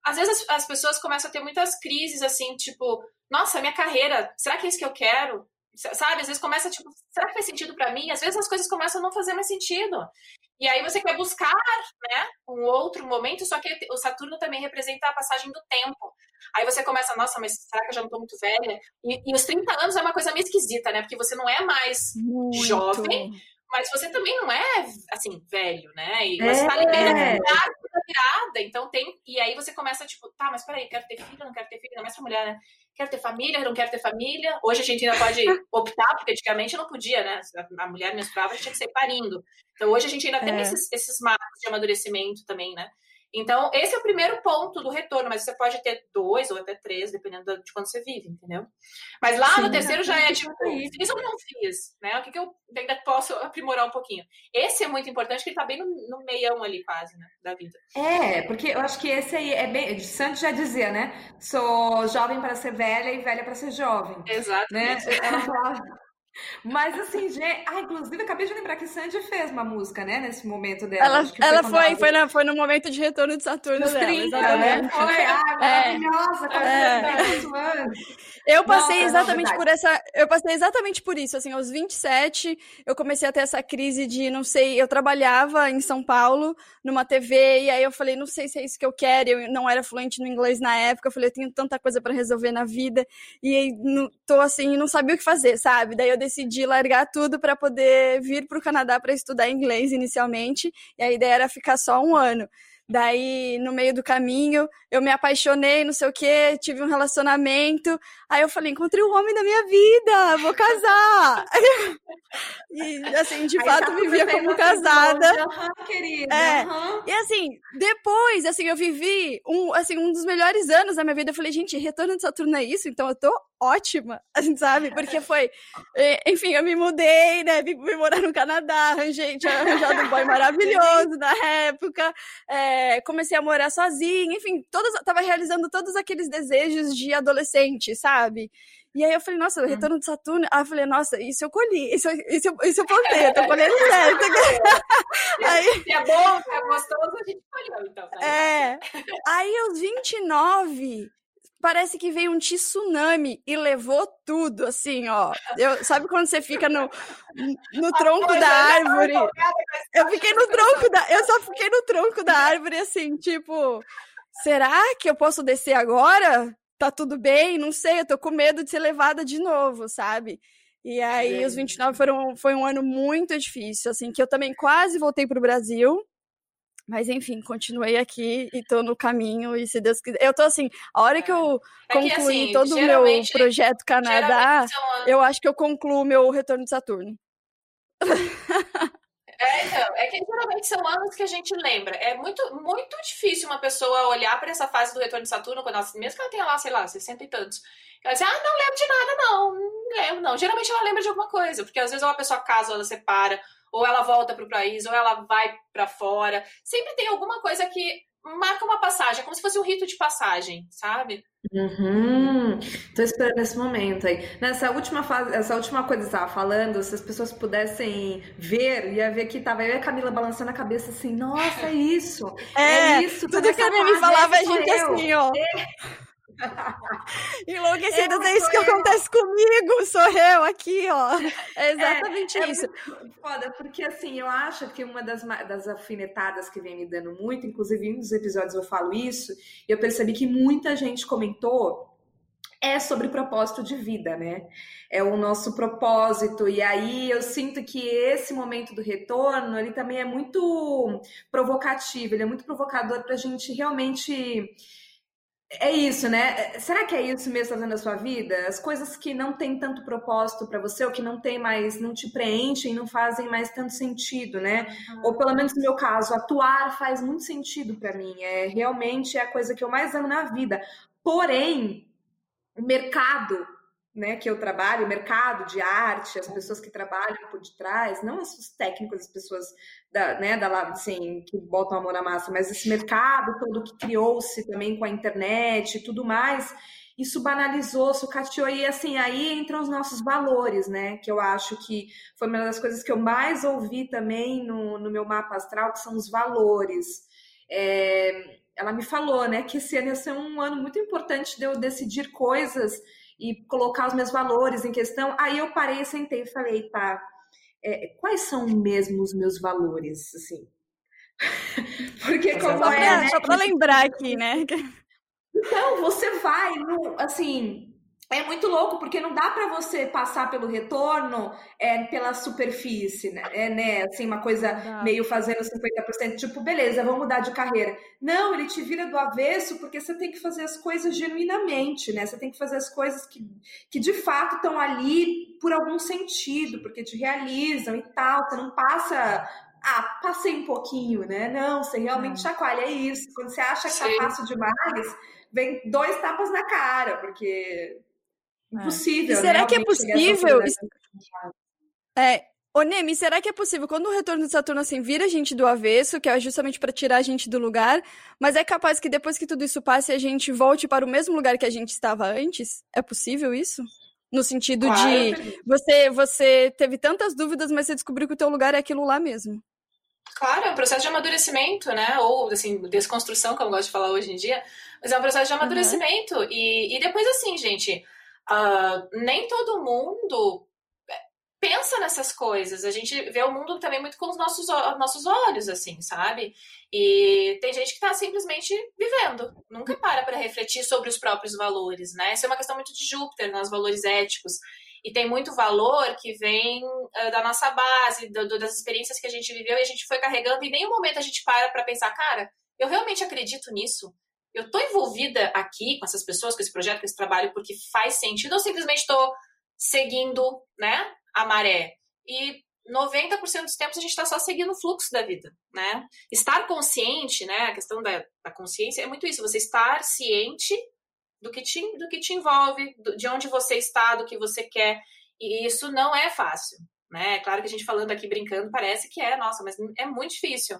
Às vezes as, as pessoas começam a ter muitas crises, assim, tipo, nossa, minha carreira, será que é isso que eu quero? Sabe? Às vezes começa, tipo, será que faz sentido para mim? Às vezes as coisas começam a não fazer mais sentido. E aí você quer buscar, né, um outro momento, só que o Saturno também representa a passagem do tempo. Aí você começa, nossa, mas será que eu já não tô muito velha? E, e os 30 anos é uma coisa meio esquisita, né? Porque você não é mais muito. jovem, mas você também não é, assim, velho, né? E você tá é. tá liberando da virada. Então tem. E aí você começa, tipo, tá, mas peraí, quero ter filho, não quero ter filho, não mais pra mulher, né? Quero ter família, não quero ter família. Hoje a gente ainda pode optar, porque antigamente não podia, né? A mulher menstruava, a gente tinha que ser parindo. Então hoje a gente ainda é. tem esses, esses marcos de amadurecimento também, né? Então, esse é o primeiro ponto do retorno, mas você pode ter dois ou até três, dependendo de quando você vive, entendeu? Mas lá Sim, no terceiro já é tipo, fiz ou não fiz, né? O que, que eu ainda posso aprimorar um pouquinho? Esse é muito importante, que ele tá bem no, no meião ali, quase, né? Da vida.
É, porque eu acho que esse aí é bem. Santos já dizia, né? Sou jovem para ser velha e velha para ser jovem.
Exato.
Né? Ela falava. Mas assim, gente. Ah, inclusive, acabei de lembrar que Sandy fez uma música, né? Nesse momento dela.
Ela,
que
ela foi, foi, na- foi no momento de retorno de Saturno
Nos
dela,
30,
exatamente.
né? Foi. Ah, maravilhosa. Com
É. Eu passei
Nossa, não,
exatamente
verdade.
por essa. Eu passei exatamente por isso. Assim, aos 27, eu comecei a ter essa crise de, não sei, eu trabalhava em São Paulo, numa TV, e aí eu falei, não sei se é isso que eu quero. Eu não era fluente no inglês na época. Eu falei, eu tenho tanta coisa pra resolver na vida. E aí, não- tô assim, não sabia o que fazer, sabe? Daí eu decidi largar tudo pra poder vir pro Canadá pra estudar inglês inicialmente. E a ideia era ficar só um ano. Daí, no meio do caminho, eu me apaixonei, não sei o quê, tive um relacionamento. Aí eu falei, encontrei o homem da minha vida, vou casar. e, assim, de
Aí
fato,
tá
vivia
acontecendo
como
assim,
casada.
Aham, querida.
É. E assim, depois, assim, eu vivi um, assim, um dos melhores anos da minha vida. Eu falei, gente, retorno de Saturno é isso? Então eu tô ótima, assim, sabe? Porque foi, eh, enfim, eu me mudei, né? Vim, morar no Canadá, arranjei, tinha arranjado um boy maravilhoso na época, eh, comecei a morar sozinha, enfim, todos, tava realizando todos aqueles desejos de adolescente, sabe? E aí eu falei, nossa, retorno de Saturno. Aí eu falei, nossa, isso eu colhi, isso, eu- isso, isso eu plantei, eu tô colhendo certo. aí,
Se é bom, se é gostoso, a gente colheu, então. Tá?
é. Aí, aos 29, parece que veio um tsunami e levou tudo, assim, ó. Eu, sabe quando você fica no, no tronco da árvore? Eu fiquei no tronco da. Eu só fiquei no tronco da árvore, assim, tipo, será que eu posso descer agora? Tá tudo bem? Não sei, eu tô com medo de ser levada de novo, sabe? E aí, os 29 foram, foi um ano muito difícil, assim, que eu também quase voltei pro Brasil. Mas enfim, continuei aqui e tô no caminho, e se Deus quiser. Eu tô assim, a hora que eu
É que, assim,
todo o meu projeto Canadá,
anos-
eu acho que eu concluo o meu retorno de Saturno.
É, então, é que geralmente são anos que a gente lembra. É muito, muito difícil uma pessoa olhar para essa fase do retorno de Saturno, quando ela, mesmo que ela tenha lá, sei lá, 60 e tantos. Ela diz, ah, não lembro de nada, não. Não lembro, não. Geralmente ela lembra de alguma coisa, porque às vezes ou a pessoa casa, ela separa, ou ela volta pro país, ou ela vai para fora. Sempre tem alguma coisa que marca uma passagem, é como se fosse um rito de passagem, sabe?
Uhum. Tô esperando esse momento aí. Nessa última fase, essa última coisa que você estava falando, se as pessoas pudessem ver, ia ver que tava eu e a Camila balançando a cabeça assim, nossa, é isso.
É,
isso. tá
Tudo que a Mimi falava, a gente
eu.
assim, ó. Enlouquecidas, é isso que
eu.
acontece comigo, sou eu aqui, ó. É exatamente
É
isso.
muito foda, porque assim, eu acho que uma das, das alfinetadas que vem me dando muito, inclusive em um dos episódios eu falo isso, e eu percebi que muita gente comentou, é sobre propósito de vida, né? É o nosso propósito, e aí eu sinto que esse momento do retorno, ele também é muito provocativo, ele é muito provocador pra gente realmente é isso, né? Será que é isso mesmo fazendo a sua vida? As coisas que não têm tanto propósito pra você, ou que não tem mais, não te preenchem, não fazem mais tanto sentido, né? Ou pelo menos no meu caso, atuar faz muito sentido pra mim. É realmente a coisa que eu mais amo na vida. Porém, o mercado, né, que eu trabalho, o mercado de arte, as pessoas que trabalham por detrás, não os técnicos, as pessoas da, né, da assim, que botam amor à massa, mas esse mercado todo que criou-se também com a internet e tudo mais, isso banalizou, sucateou, e assim, aí entram os nossos valores, né, que eu acho que foi uma das coisas que eu mais ouvi também no, no meu mapa astral, que são os valores. É, ela me falou, né, que esse ano ia ser um ano muito importante de eu decidir coisas e colocar os meus valores em questão. Aí eu parei, sentei e falei, tá, é, quais são mesmo os meus valores, assim? Porque como
Só
é, né?
só pra lembrar aqui, né?
Então, você vai, no, assim, é muito louco, porque não dá pra você passar pelo retorno é, pela superfície, né? É, né? Assim, uma coisa meio fazendo 50%, tipo, beleza, vamos mudar de carreira. Não, ele te vira do avesso porque você tem que fazer as coisas genuinamente, né? Você tem que fazer as coisas que, que de fato estão ali por algum sentido, porque te realizam e tal. Você não passa. Ah, passei um pouquinho, né? Não, você realmente chacoalha, é isso. Quando você acha que
Sim.
tá fácil demais, vem dois tapas na cara, porque impossível.
E será
né,
que é possível É, ô Nemi, será que é possível quando o retorno de Saturno assim vira a gente do avesso, que é justamente pra tirar a gente do lugar, mas é capaz que depois que tudo isso passe a gente volte para o mesmo lugar que a gente estava antes? É possível isso? No sentido claro, de você, você teve tantas dúvidas, mas você descobriu que o teu lugar é aquilo lá mesmo.
Claro, é um processo de amadurecimento, né? Ou, assim, desconstrução, como eu gosto de falar hoje em dia. Mas é um processo de amadurecimento. Uhum. E, e depois, assim, gente, uh, nem todo mundo pensa nessas coisas. A gente vê o mundo também muito com os nossos, nossos olhos, assim, sabe? E tem gente que está simplesmente vivendo, nunca para para refletir sobre os próprios valores, né? Isso é uma questão muito de Júpiter, nos valores éticos. E tem muito valor que vem uh, da nossa base, do, do, das experiências que a gente viveu e a gente foi carregando, e em nenhum momento a gente para para pensar, cara, eu realmente acredito nisso? Eu estou envolvida aqui com essas pessoas, com esse projeto, com esse trabalho, porque faz sentido, ou simplesmente estou seguindo, né, a maré. E 90% dos tempos a gente está só seguindo o fluxo da vida, né? Estar consciente, né? A questão da, da consciência é muito isso, você estar ciente do que te, do que te envolve, do, de onde você está, do que você quer. E isso não é fácil, né? Claro que a gente falando aqui brincando parece que é, nossa, mas é muito difícil.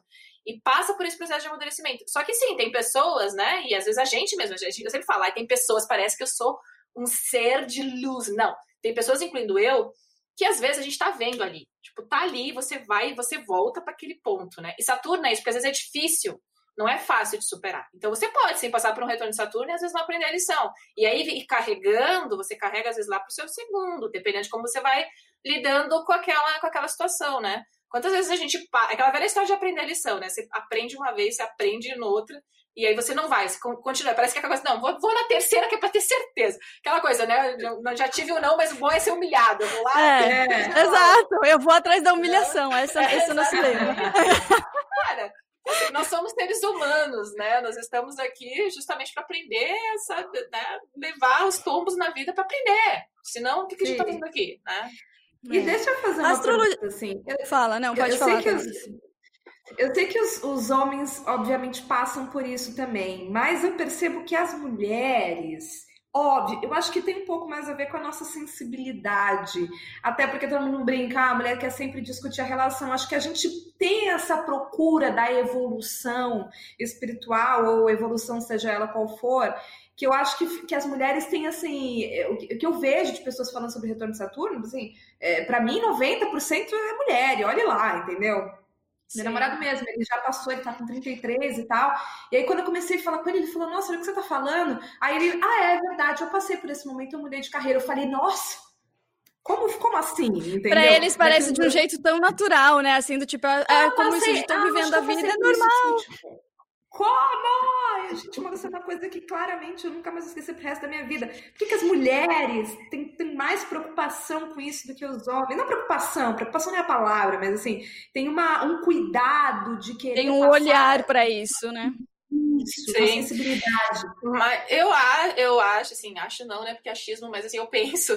E passa por esse processo de amadurecimento. Só que sim, tem pessoas, né? E às vezes a gente mesmo, a gente, eu sempre falo, tem pessoas, parece que eu sou um ser de luz. Não, tem pessoas, incluindo eu, que às vezes a gente tá vendo ali. Tipo, tá ali, você vai e você volta para aquele ponto, né? E Saturno é isso, porque às vezes é difícil, não é fácil de superar. Então você pode sim passar por um retorno de Saturno e às vezes não aprender a lição. E aí ir carregando, você carrega às vezes lá pro seu segundo, dependendo de como você vai lidando com aquela, com aquela situação, né? Quantas vezes a gente. Aquela velha história de aprender a lição, né? Você aprende uma vez, você aprende noutra, e aí você não vai, você continua. Parece que é aquela coisa, não, vou, vou na terceira que é pra ter certeza. Aquela coisa, né? Eu já tive o não, mas o bom é ser humilhado. Eu vou lá.
É, é. exato, eu vou atrás da humilhação. Essa, é, esse é o nosso lema.
Cara, assim, nós somos seres humanos, né? Nós estamos aqui justamente para aprender, sabe, né? levar os tombos na vida para aprender. Senão, o que, que a gente está fazendo aqui, né?
E é. deixa eu fazer uma Astrologia... pergunta, assim.
Eu, Fala, não, pode eu falar.
Sei que eu sei que os, os homens, obviamente, passam por isso também, mas eu percebo que as mulheres, óbvio, eu acho que tem um pouco mais a ver com a nossa sensibilidade. Até porque todo mundo brinca, ah, a mulher quer sempre discutir a relação. Acho que a gente tem essa procura da evolução espiritual, ou evolução, seja ela qual for, que eu acho que, que as mulheres têm, assim, o que, o que eu vejo de pessoas falando sobre retorno de Saturno, assim, é, para mim, 90% é mulher, e olhe lá, entendeu? Sim. Meu namorado mesmo, ele já passou, ele tá com 33 e tal. E aí, quando eu comecei a falar com ele, ele falou: Nossa, olha o que você tá falando. Aí ele, ah, é, é verdade, eu passei por esse momento, eu mudei de carreira. Eu falei: Nossa, como, como assim? Entendeu?
Pra eles parece de um jeito tão natural, né? Assim, do tipo, é, é como se eles estão vivendo a vida, é normal. Isso, tipo,
como? A gente, uma uma coisa que claramente eu nunca mais esqueci pro resto da minha vida. Por que, que as mulheres têm, têm, mais preocupação com isso do que os homens? Não preocupação, preocupação não é a palavra, mas assim, tem uma, um cuidado de querer.
Tem um passar... olhar para isso, né?
Isso, Sim. sensibilidade.
Mas eu, eu acho, assim, acho não, né? Porque é achismo, mas assim, eu penso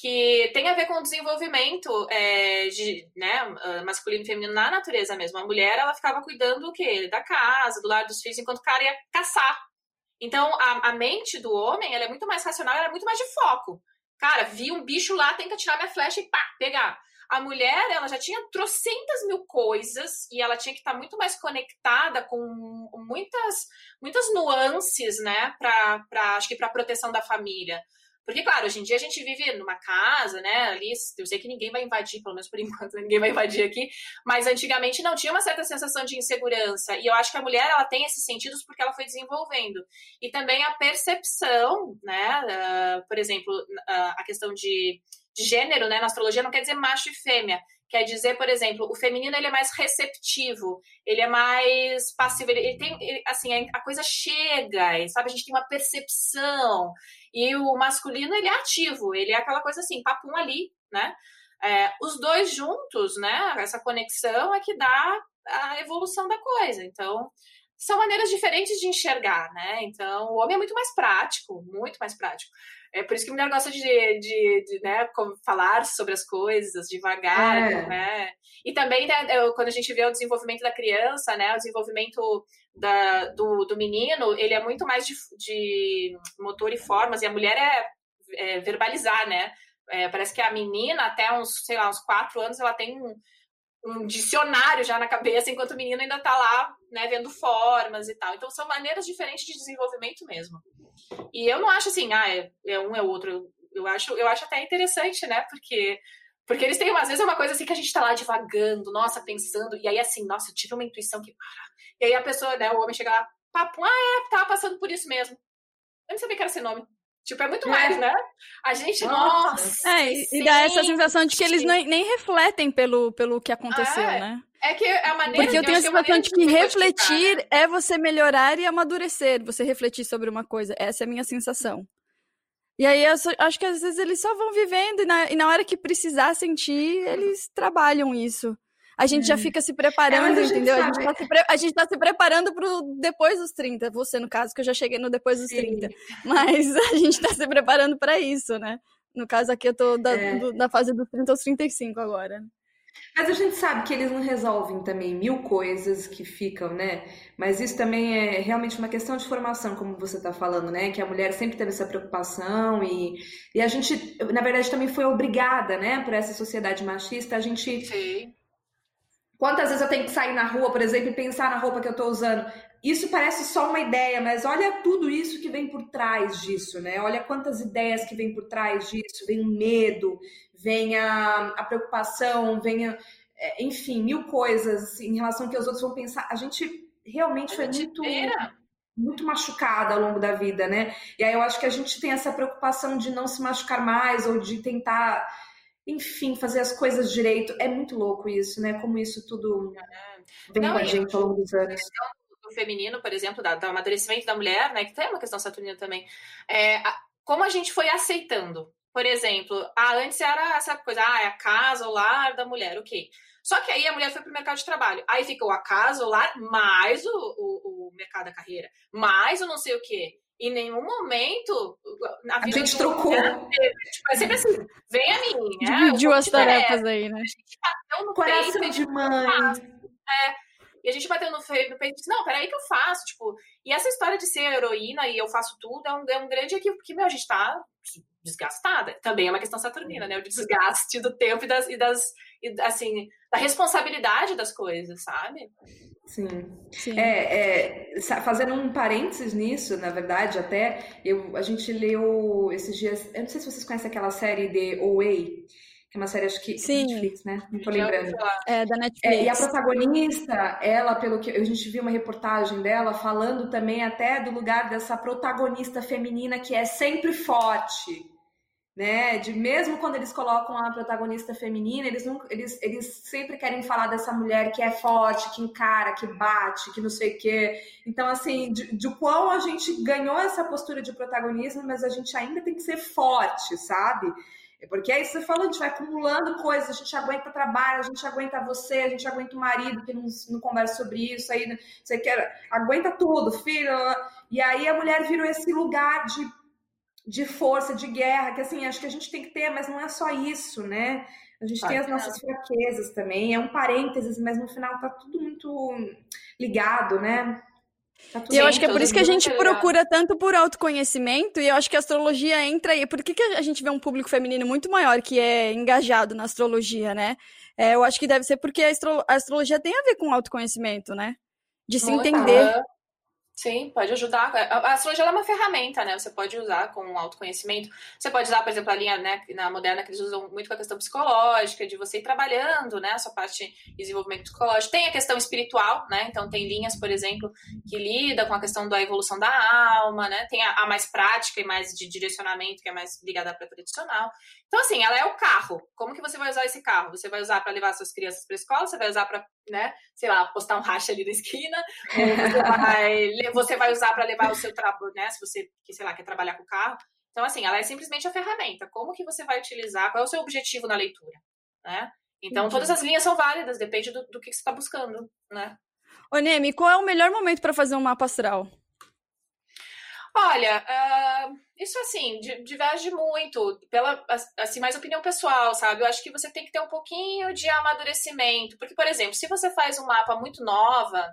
que tem a ver com o desenvolvimento é, de, né, masculino e feminino na natureza mesmo. A mulher, ela ficava cuidando do quê? Da casa, do lar dos filhos, enquanto o cara ia caçar. Então, a, a mente do homem, ela é muito mais racional, ela é muito mais de foco. Cara, vi um bicho lá, tenta tirar minha flecha e pá, pegar. A mulher, ela já tinha trocentas mil coisas e ela tinha que estar muito mais conectada com muitas, muitas nuances, né, para acho que para proteção da família. Porque, claro, hoje em dia a gente vive numa casa, né? Ali, eu sei que ninguém vai invadir, pelo menos por enquanto, ninguém vai invadir aqui. Mas antigamente não tinha uma certa sensação de insegurança. E eu acho que a mulher, ela tem esses sentidos porque ela foi desenvolvendo. E também a percepção, né? Uh, por exemplo, uh, a questão de, de gênero, né? Na astrologia não quer dizer macho e fêmea. Quer dizer, por exemplo, o feminino ele é mais receptivo, ele é mais passivo, ele, ele tem, ele, assim, a, coisa chega, sabe? A gente tem uma percepção. E o masculino, ele é ativo, ele é aquela coisa assim, papum ali, né? É, os dois juntos, né? Essa conexão é que dá a evolução da coisa. Então, são maneiras diferentes de enxergar, né? Então, o homem é muito mais prático, muito mais prático. É por isso que a mulher gosta de, de, de né, falar sobre as coisas devagar, é. né? E também, né, quando a gente vê o desenvolvimento da criança, né, o desenvolvimento da, do, do menino, ele é muito mais de, de motor e formas, e a mulher é, é verbalizar, né? É, parece que a menina, até uns, sei lá, uns quatro anos, ela tem um, um dicionário já na cabeça, enquanto o menino ainda está lá, né, vendo formas e tal. Então, são maneiras diferentes de desenvolvimento mesmo. E eu não acho assim, ah, é, é um é outro. eu acho, eu acho até interessante, né? Porque porque eles têm, às vezes, é uma coisa assim que a gente tá lá divagando, nossa, pensando, e aí assim, nossa, eu tive uma intuição que. E aí a pessoa, né, o homem chega lá, papo, ah, é, tava passando por isso mesmo. Eu não sabia que era esse nome. Tipo, é muito é. mais, né? A gente, nossa.
É, e dá essa sensação de que eles nem, nem refletem pelo, pelo que aconteceu, é. né?
É que é a maneira
Porque eu tenho a sensação de que refletir é você melhorar e amadurecer, você refletir sobre uma coisa. Essa é a minha sensação. E aí eu acho que às vezes eles só vão vivendo e na, e na hora que precisar sentir, eles trabalham isso. A gente já hum. fica se preparando, é, a entendeu? A gente, tá se pre... a gente tá se preparando pro depois dos 30. Você, no caso, que eu já cheguei no depois dos Sim. 30. Mas a gente tá se preparando para isso, né? No caso aqui, eu tô da, é. do, da fase dos 30 aos 35 agora.
Mas a gente sabe que eles não resolvem também mil coisas que ficam, né? Mas isso também é realmente uma questão de formação, como você está falando, né? Que a mulher sempre teve essa preocupação e, e a gente, na verdade, também foi obrigada, né? Por essa sociedade machista, a gente. Sim. Quantas vezes eu tenho que sair na rua, por exemplo, e pensar na roupa que eu estou usando? Isso parece só uma ideia, mas olha tudo isso que vem por trás disso, né? Olha quantas ideias que vem por trás disso, vem o medo, vem a, a preocupação, vem, a, é, enfim, mil coisas em relação ao que os outros vão pensar. A gente realmente a foi gente muito, muito machucada ao longo da vida, né? E aí eu acho que a gente tem essa preocupação de não se machucar mais ou de tentar, enfim, fazer as coisas direito. É muito louco isso, né? Como isso tudo vem não, com a gente ao longo dos anos
do feminino, por exemplo, da, do amadurecimento da mulher, né, que tem uma questão saturnina também, é, a, como a gente foi aceitando por exemplo, ah, antes era essa coisa, ah, é a casa, o lar da mulher, ok. Só que aí a mulher foi para o mercado de trabalho. Aí fica o a casa, o lar, mais o, o, o mercado da carreira, mais o não sei o quê. Em nenhum momento
na vida. A gente trocou.
tipo, é sempre assim, vem a mim.
Né? Dividiu as tarefas aí, né? A
gente bateu no Coração peito, de mãe. É, e a gente bateu no, no peito e disse, não, peraí que eu faço, tipo... E essa história de ser heroína e eu faço tudo é um, é um grande equívoco, porque, meu, a gente tá desgastada. Também é uma questão saturnina, né? O desgaste do tempo e das, e das e, assim, da responsabilidade das coisas, sabe?
Sim. Sim. É, é, fazendo um parênteses nisso, na verdade, até, eu, a gente leu esses dias, eu não sei se vocês conhecem aquela série de Away, que é uma série, acho que
Sim.
Netflix, né? Não tô lembrando.
É, da Netflix.
É, e a protagonista, ela, pelo que a gente viu uma reportagem dela, falando também até do lugar dessa protagonista feminina que é sempre forte né? De mesmo quando eles colocam a protagonista feminina, eles, não, eles, eles sempre querem falar dessa mulher que é forte, que encara, que bate, que não sei o quê. Então, assim, de, de qual a gente ganhou essa postura de protagonismo, mas a gente ainda tem que ser forte, sabe? É porque aí você falou, a gente vai acumulando coisas, a gente aguenta trabalho, a gente aguenta você, a gente aguenta o marido que não, não conversa sobre isso, aí você quer, aguenta tudo, filho. E aí a mulher virou esse lugar de de força, de guerra, que assim, acho que a gente tem que ter, mas não é só isso, né? A gente tem as nossas fraquezas também, é um parênteses, mas no final tá tudo muito ligado, né?
Tá e eu acho que é por isso que a gente procura tanto por autoconhecimento, e eu acho que a astrologia entra aí. Por que, que a gente vê um público feminino muito maior que é engajado na astrologia, né? É, eu acho que deve ser porque a, astro a astrologia tem a ver com autoconhecimento, né? De se entender.
Sim, pode ajudar. A astrologia é uma ferramenta, né? Você pode usar com autoconhecimento. Você pode usar, por exemplo, a linha né, na moderna que eles usam muito com a questão psicológica, de você ir trabalhando, né? A sua parte de desenvolvimento psicológico. Tem a questão espiritual, né? Então tem linhas, por exemplo, que lidam com a questão da evolução da alma, né? Tem a, a mais prática e mais de direcionamento, que é mais ligada à tradicional. Então, assim, ela é o carro. Como que você vai usar esse carro? Você vai usar para levar suas crianças para escola? Você vai usar para, né? Sei lá, postar um racha ali na esquina? Ou você vai você vai usar para levar o seu trabalho, né? Se você, que, sei lá, quer trabalhar com o carro. Então, assim, ela é simplesmente a ferramenta. Como que você vai utilizar? Qual é o seu objetivo na leitura, né? Então, todas as linhas são válidas, depende do, do que você está buscando, né?
Ô, Nemi, qual é o melhor momento para fazer um mapa astral?
Olha, uh, isso assim, diverge muito, pela, assim, mais opinião pessoal, sabe? Eu acho que você tem que ter um pouquinho de amadurecimento, porque, por exemplo, se você faz um mapa muito nova,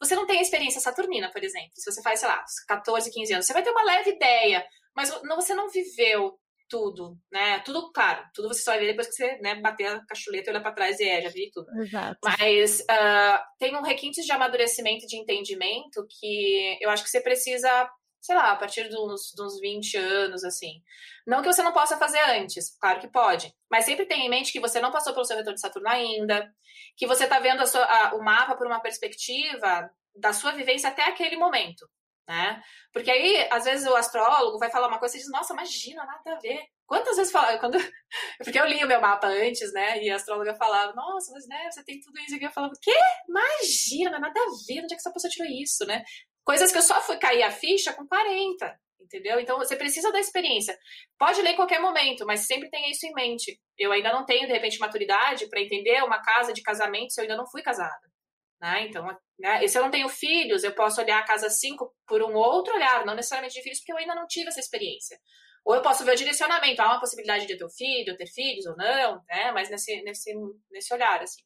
você não tem a experiência saturnina, por exemplo. Se você faz, sei lá, 14, 15 anos, você vai ter uma leve ideia, mas você não viveu tudo, né? Tudo, claro, tudo você só vai ver depois que você né, bater a cachuleta e olhar para trás e é, já vi tudo.
Exato.
Mas uh, tem um requinte de amadurecimento e de entendimento que eu acho que você precisa sei lá, a partir de uns, de uns 20 anos, assim. Não que você não possa fazer antes, claro que pode. Mas sempre tenha em mente que você não passou pelo seu retorno de Saturno ainda, que você está vendo a sua, a, o mapa por uma perspectiva da sua vivência até aquele momento né? Porque aí, às vezes, o astrólogo vai falar uma coisa e diz, nossa, imagina, nada a ver. Quantas vezes fala, quando... Porque eu li o meu mapa antes, né? E a astróloga falava, nossa, mas né, você tem tudo isso. E eu falava, quê? Imagina, nada a ver, onde é que essa pessoa tirou isso, né? Coisas que eu só fui cair a ficha com 40, entendeu? Então você precisa da experiência. Pode ler em qualquer momento, mas sempre tenha isso em mente. Eu ainda não tenho, de repente, maturidade para entender uma casa de casamento se eu ainda não fui casada. Né? Então, né? Se eu não tenho filhos, eu posso olhar a casa 5 por um outro olhar, não necessariamente de filhos, porque eu ainda não tive essa experiência. Ou eu posso ver o direcionamento, há uma possibilidade de eu ter filho, eu ter filhos ou não, né? mas nesse, nesse, nesse olhar, assim.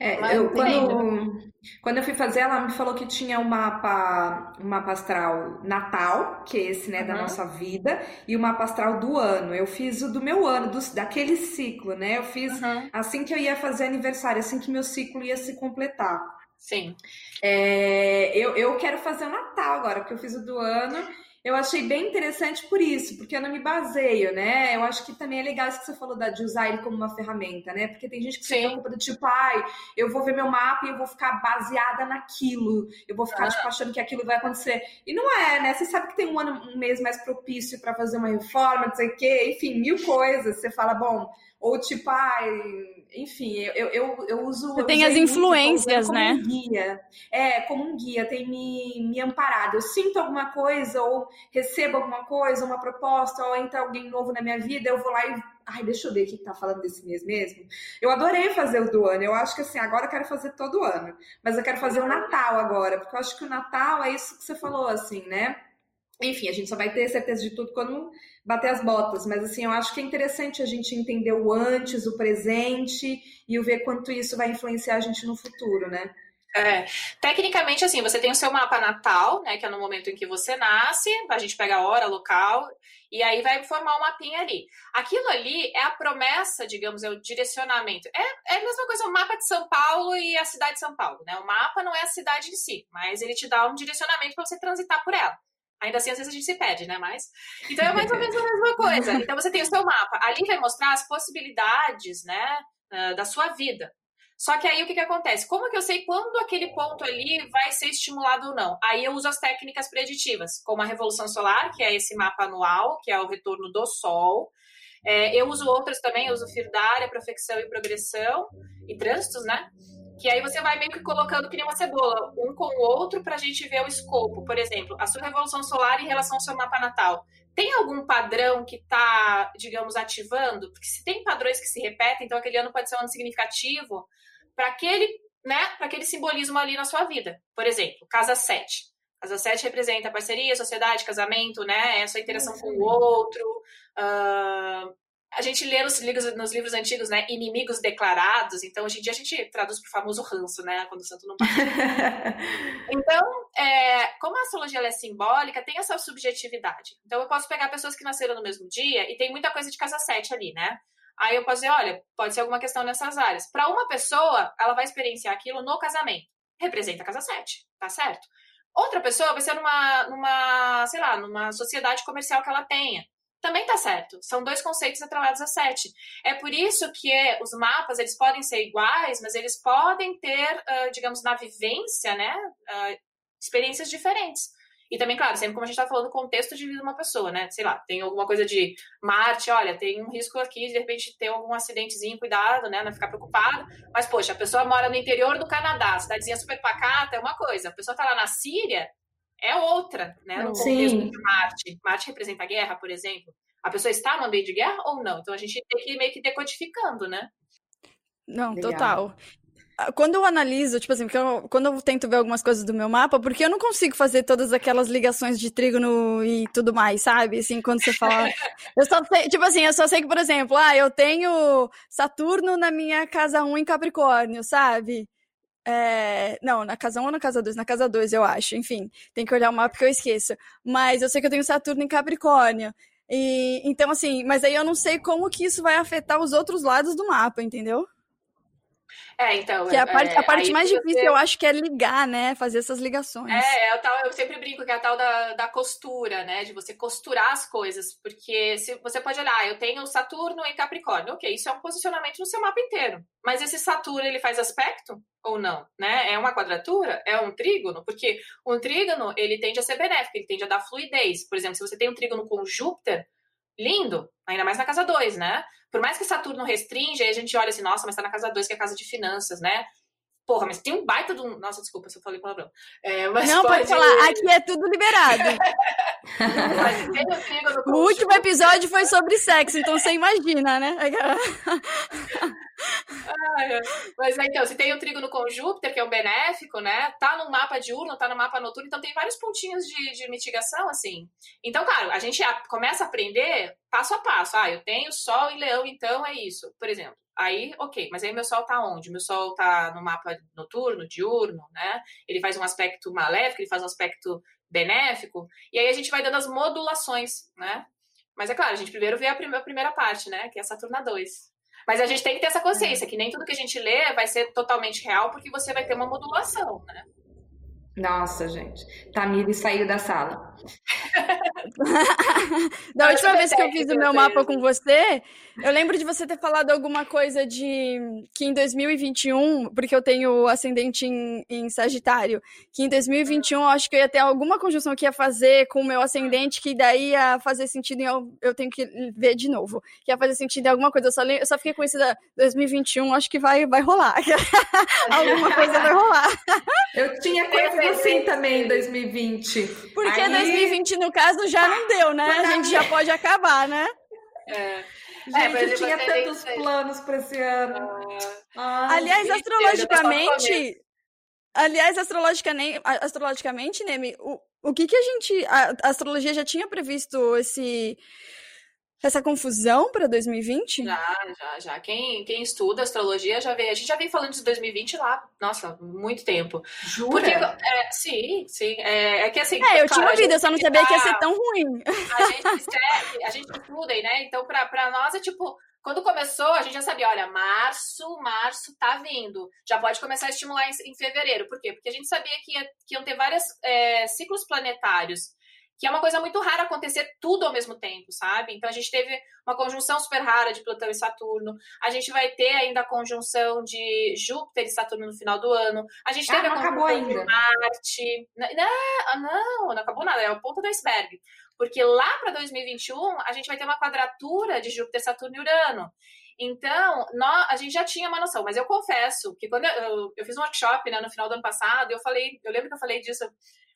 É, eu, quando, quando eu fui fazer, ela me falou que tinha um mapa, um mapa astral natal, que é esse, né, uhum. da nossa vida, e o mapa astral do ano. Eu fiz o do meu ano, do, daquele ciclo, né? Eu fiz uhum. assim que eu ia fazer aniversário, assim que meu ciclo ia se completar.
Sim.
É, eu, eu quero fazer o Natal agora, porque eu fiz o do ano eu achei bem interessante por isso, porque eu não me baseio, né? Eu acho que também é legal isso que você falou de usar ele como uma ferramenta, né? Porque tem gente que Sim. se preocupa do tipo, ai, eu vou ver meu mapa e eu vou ficar baseada naquilo, eu vou ficar ah. tipo, achando que aquilo vai acontecer. E não é, né? Você sabe que tem um ano, um mês mais propício para fazer uma reforma, não sei o quê, enfim, mil coisas. Você fala, bom, ou tipo, ai, enfim, eu, eu, eu uso.
Você tem as influências,
como
né?
Um guia. É, como um guia, tem me, me amparado. Eu sinto alguma coisa, ou recebo alguma coisa, uma proposta, ou entra alguém novo na minha vida, eu vou lá e. Ai, deixa eu ver o que tá falando desse mês mesmo. Eu adorei fazer o do ano. Eu acho que assim, agora eu quero fazer todo ano. Mas eu quero fazer o Natal agora, porque eu acho que o Natal é isso que você falou, assim, né? Enfim, a gente só vai ter certeza de tudo quando bater as botas, mas assim, eu acho que é interessante a gente entender o antes, o presente e o ver quanto isso vai influenciar a gente no futuro, né?
É, tecnicamente, assim, você tem o seu mapa natal, né, que é no momento em que você nasce, a gente pega a hora, local, e aí vai formar um mapinha ali. Aquilo ali é a promessa, digamos, é o direcionamento. É, é a mesma coisa o mapa de São Paulo e a cidade de São Paulo, né? O mapa não é a cidade em si, mas ele te dá um direcionamento para você transitar por ela. Ainda assim, às vezes a gente se perde, né? Mas. Então é mais ou menos a mesma coisa. Então você tem o seu mapa. Ali vai mostrar as possibilidades, né? Da sua vida. Só que aí o que, que acontece? Como que eu sei quando aquele ponto ali vai ser estimulado ou não? Aí eu uso as técnicas preditivas, como a revolução solar, que é esse mapa anual, que é o retorno do Sol. É, eu uso outras também, eu uso Firdária, Profecção e Progressão, e trânsitos, né? Que aí você vai meio que colocando que nem uma cebola, um com o outro, para a gente ver o escopo. Por exemplo, a sua revolução solar em relação ao seu mapa natal. Tem algum padrão que está, digamos, ativando? Porque se tem padrões que se repetem, então aquele ano pode ser um ano significativo para aquele, né, para aquele simbolismo ali na sua vida. Por exemplo, casa 7. Casa 7 representa parceria, sociedade, casamento, né? Essa interação com o outro. Uh, a gente lê nos livros, nos livros antigos, né, inimigos declarados, então hoje em dia a gente traduz para o famoso ranço, né, quando o santo não bate. então, é, como a astrologia é simbólica, tem essa subjetividade. Então eu posso pegar pessoas que nasceram no mesmo dia e tem muita coisa de casa 7 ali, né? Aí eu posso dizer, olha, pode ser alguma questão nessas áreas. Para uma pessoa, ela vai experienciar aquilo no casamento. Representa a casa 7, tá certo? Outra pessoa vai ser numa, numa, sei lá, numa sociedade comercial que ela tenha também tá certo. São dois conceitos atrelados a sete. É por isso que os mapas eles podem ser iguais, mas eles podem ter, digamos, na vivência, né, experiências diferentes. E também, claro, sempre como a gente está falando do contexto de vida de uma pessoa, né? Sei lá, tem alguma coisa de Marte, olha, tem um risco aqui de, de repente ter algum acidentezinho, cuidado, né? Não ficar preocupado. Mas, poxa, a pessoa mora no interior do Canadá, cidadezinha super pacata, é uma coisa. A pessoa está lá na Síria, é outra, né? No contexto Sim. de Marte. Marte representa a guerra, por exemplo. A pessoa está no ambiente de guerra ou não? Então a gente tem que ir meio que decodificando, né?
Não, Legal. total. Ah, quando eu analiso, tipo assim, eu, quando eu tento ver algumas coisas do meu mapa, porque eu não consigo fazer todas aquelas ligações de trígono e tudo mais, sabe? Assim, quando você fala. eu só sei, tipo assim, eu só sei que, por exemplo, ah, eu tenho Saturno na minha casa 1 em Capricórnio, sabe? É, não, na casa 1 ou na casa 2? Na casa 2, eu acho. Enfim, tem que olhar o mapa que eu esqueço. Mas eu sei que eu tenho Saturno em Capricórnio. E, então, assim, mas aí eu não sei como que isso vai afetar os outros lados do mapa, entendeu?
É, então.
Que a parte,
é,
a parte mais difícil,
você...
eu acho que é ligar, né? Fazer essas ligações.
É, é o tal, eu sempre brinco que é a tal da, da costura, né? De você costurar as coisas. Porque se você pode olhar, eu tenho Saturno em Capricórnio. Ok, isso é um posicionamento no seu mapa inteiro. Mas esse Saturno, ele faz aspecto ou não? Né? É uma quadratura? É um trígono? Porque um trígono, ele tende a ser benéfico, ele tende a dar fluidez. Por exemplo, se você tem um trígono com Júpiter, lindo, ainda mais na casa 2, né? Por mais que Saturno restringe, aí a gente olha assim, nossa, mas tá na casa 2, que é a casa de finanças, né? Porra, mas tem um baita do. Nossa, desculpa se eu falei palavrão.
É, mas não, pode... pode falar, aqui é tudo liberado. o último episódio foi sobre sexo, então você imagina, né?
mas então, se tem o trígono com Júpiter, que é um benéfico, né? Tá no mapa diurno, tá no mapa noturno, então tem vários pontinhos de, de mitigação, assim. Então, claro, a gente começa a aprender passo a passo. Ah, eu tenho Sol e Leão, então é isso. Por exemplo, Aí, ok, mas aí meu Sol tá onde? Meu Sol tá no mapa noturno, diurno, né? Ele faz um aspecto maléfico, ele faz um aspecto benéfico, e aí a gente vai dando as modulações, né? Mas é claro, a gente primeiro vê a primeira, a primeira parte, né? Que é Saturna 2. Mas a gente tem que ter essa consciência, que nem tudo que a gente lê vai ser totalmente real, porque você vai ter uma modulação, né?
Nossa, gente. Tamiri saiu da sala.
da última vez que eu fiz o meu mapa com você, eu lembro de você ter falado alguma coisa de que em 2021, porque eu tenho ascendente em, em Sagitário, que em 2021 eu acho que eu ia ter alguma conjunção que ia fazer com o meu ascendente, que daí ia fazer sentido em. Eu tenho que ver de novo. Que ia fazer sentido em alguma coisa. Eu só, eu só fiquei com isso da 2021, acho que vai, vai rolar. alguma coisa vai rolar.
Eu tinha assim também em 2020.
Porque Aí... 2020, no caso, já não deu, né? A gente já pode acabar, né?
É. Gente, é, eu tinha tantos planos para esse ano.
Ah, aliás, astrologicamente. Aliás, astrologicamente, astrologicamente, Neme, o, o que que a gente. A, a astrologia já tinha previsto esse essa confusão para 2020?
Já, já, já. Quem, quem estuda astrologia já vê. A gente já vem falando de 2020 lá, nossa, muito tempo.
Jura?
Porque, é, sim, sim. É, é, que assim.
É, eu claro, tinha ouvido, eu só não sabia que ia ser tão ruim.
A gente segue, a gente estuda, né? Então, pra nós é tipo. Quando começou, a gente já sabia, olha, março, março tá vindo. Já pode começar a estimular em, em fevereiro. Por quê? Porque a gente sabia que, ia, que iam ter vários é, ciclos planetários que é uma coisa muito rara acontecer tudo ao mesmo tempo, sabe? Então a gente teve uma conjunção super rara de Plutão e Saturno, a gente vai ter ainda a conjunção de Júpiter e Saturno no final do ano, a gente teve
ah,
a
conjunção
de Marte. Não, não, não acabou nada, é o ponto do iceberg. Porque lá para 2021 a gente vai ter uma quadratura de Júpiter, Saturno e Urano. Então, nós, a gente já tinha uma noção, mas eu confesso que quando eu, eu, eu fiz um workshop né, no final do ano passado, eu falei, eu lembro que eu falei disso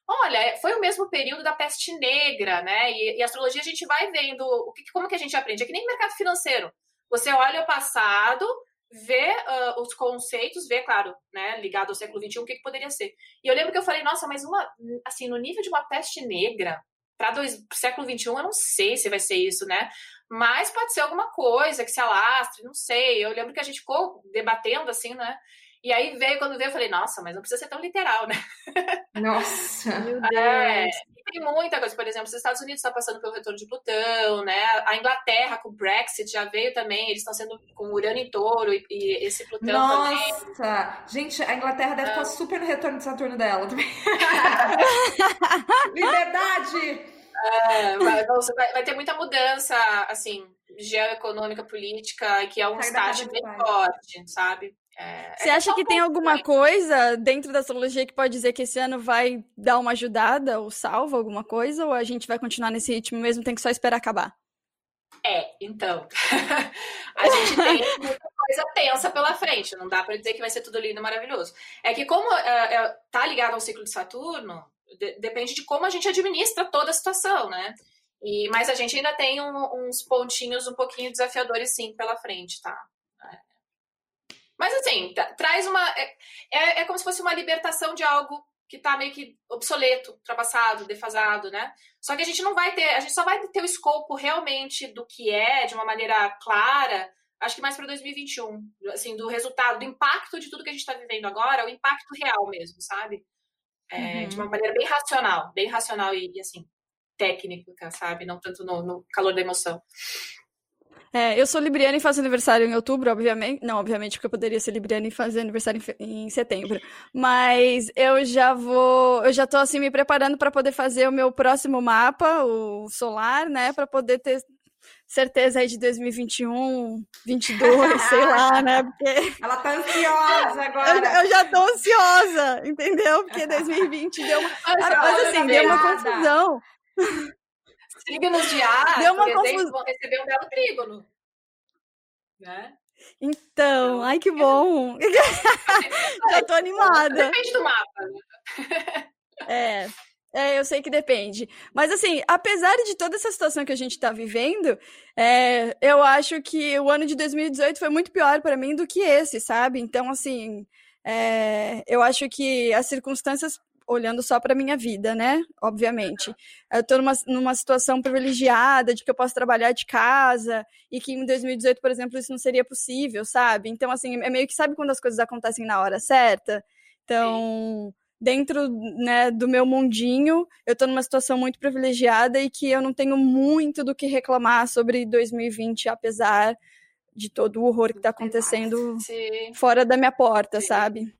Olha, foi o mesmo período da peste negra, né? E, e astrologia a gente vai vendo o que, como que a gente aprende. É que nem mercado financeiro. Você olha o passado, vê uh, os conceitos, vê, claro, né, ligado ao século XXI, o que, que poderia ser. E eu lembro que eu falei, nossa, mas uma, assim, no nível de uma peste negra, para o século XXI, eu não sei se vai ser isso, né? Mas pode ser alguma coisa que se alastre, não sei. Eu lembro que a gente ficou debatendo, assim, né? E aí veio, quando veio, eu falei, nossa, mas não precisa ser tão literal, né?
Nossa, meu
Deus. É, tem muita coisa, por exemplo, os Estados Unidos estão passando pelo retorno de Plutão, né? A Inglaterra com o Brexit já veio também, eles estão sendo com Urano em touro e, e esse Plutão
nossa. também. Nossa, gente, a Inglaterra deve estar super no retorno de Saturno dela também. Liberdade!
É, vai, vai, ter muita mudança, assim, geoeconômica, política, que é um estágio bem forte, sabe?
É, Você é acha que tem alguma coisa dentro da astrologia que pode dizer que esse ano vai dar uma ajudada ou salva alguma coisa? Ou a gente vai continuar nesse ritmo mesmo, tem que só esperar acabar?
É, então. a gente tem muita coisa tensa pela frente. Não dá para dizer que vai ser tudo lindo e maravilhoso. É que, como é, é, tá ligado ao ciclo de Saturno, de, depende de como a gente administra toda a situação, né? E, mas a gente ainda tem um, uns pontinhos um pouquinho desafiadores, sim, pela frente, tá? Mas assim, traz uma. É, é, é como se fosse uma libertação de algo que está meio que obsoleto, ultrapassado, defasado, né? Só que a gente não vai ter, a gente só vai ter o escopo realmente do que é, de uma maneira clara, acho que mais para 2021, assim, do resultado, do impacto de tudo que a gente está vivendo agora, o impacto real mesmo, sabe? É, uhum. De uma maneira bem racional, bem racional e, e assim, técnica, sabe? Não tanto no, no calor da emoção.
É, eu sou libriana e faço aniversário em outubro, obviamente. Não, obviamente, porque eu poderia ser libriana e fazer aniversário em, em setembro. Mas eu já vou. Eu já tô assim me preparando para poder fazer o meu próximo mapa, o solar, né? Para poder ter certeza aí de 2021, 22, sei lá, né? Porque...
Ela tá ansiosa agora.
Eu, eu, já tô ansiosa, entendeu? Porque 2020 deu uma. Mas, assim, deu uma confusão.
Signos de ar, Deu uma por exemplo, vão receber um belo trígono. Né?
Então, então, ai que bom! Já tô animada.
Depende do mapa. Né?
É. É, eu sei que depende. Mas, assim, apesar de toda essa situação que a gente está vivendo, é, eu acho que o ano de 2018 foi muito pior para mim do que esse, sabe? Então, assim, é, eu acho que as circunstâncias olhando só para minha vida, né? Obviamente. Eu estou numa, numa situação privilegiada de que eu posso trabalhar de casa e que em 2018, por exemplo, isso não seria possível, sabe? Então, assim, é meio que sabe quando as coisas acontecem na hora certa? Então, dentro né, do meu mundinho, eu estou numa situação muito privilegiada e que eu não tenho muito do que reclamar sobre 2020, apesar de todo o horror que está acontecendo Sim. fora da minha porta, Sim. sabe?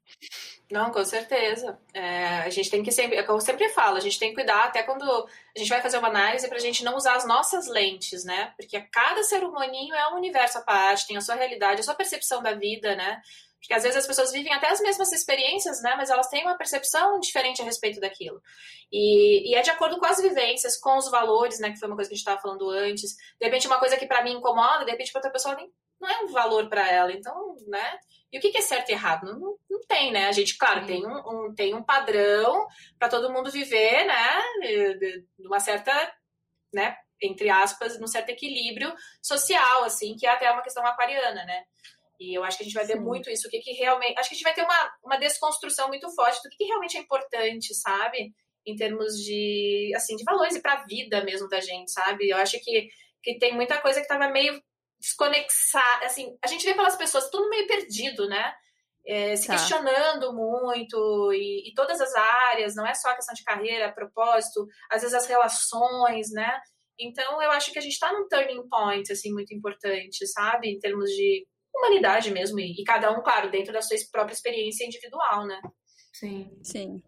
Não, com certeza. É, a gente tem que sempre, é como eu sempre falo, a gente tem que cuidar até quando a gente vai fazer uma análise para a gente não usar as nossas lentes, né? Porque cada ser humaninho é um universo à parte, tem a sua realidade, a sua percepção da vida, né? Porque às vezes as pessoas vivem até as mesmas experiências, né? Mas elas têm uma percepção diferente a respeito daquilo. E, e é de acordo com as vivências, com os valores, né? Que foi uma coisa que a gente estava falando antes. De repente, uma coisa que para mim incomoda, de repente, para outra pessoa nem, não é um valor para ela. Então, né? E o que, é certo e errado? Não, não, não tem, né? A gente, claro, tem um, um tem um padrão para todo mundo viver, né? De, de uma certa, né? Entre aspas, num certo equilíbrio social, assim, que é até uma questão aquariana, né? E eu acho que a gente vai ver Sim. muito isso, o que, que realmente. Acho que a gente vai ter uma, uma desconstrução muito forte do que, que realmente é importante, sabe? Em termos de, assim, de valores e para a vida mesmo da gente, sabe? Eu acho que, que tem muita coisa que estava meio desconexar, assim, a gente vê pelas pessoas tudo meio perdido, né? É, se tá. questionando muito e, e, todas as áreas, não é só a questão de carreira, propósito, às vezes as relações, né? Então eu acho que a gente está num turning point assim muito importante, sabe, em termos de humanidade mesmo e, e cada um, claro, dentro da sua própria experiência individual, né?
Sim. Sim.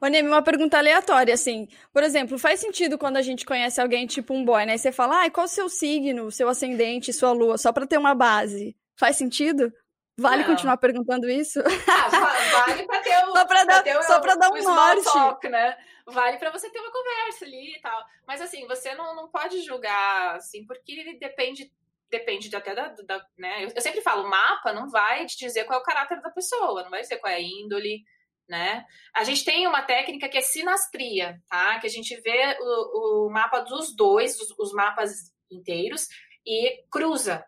Ô, Nemi, uma pergunta aleatória, assim. Por exemplo, faz sentido quando a gente conhece alguém tipo um boy, né? E você fala, ah, qual o seu signo, seu ascendente, sua lua, só pra ter uma base. Faz sentido? Vale Não. continuar perguntando isso?
Ah, vale pra ter o,
só pra dar, pra só pra dar um norte.
Talk, né? Vale pra você ter uma conversa ali e tal. Mas assim, você não, não pode julgar, assim, porque ele depende depende de até da, da né? Eu, eu sempre falo, mapa não vai te dizer qual é o caráter da pessoa, não vai dizer qual é a índole, né? A gente tem uma técnica que é sinastria, tá? Que a gente vê o, o mapa dos dois, os, os, mapas inteiros, e cruza.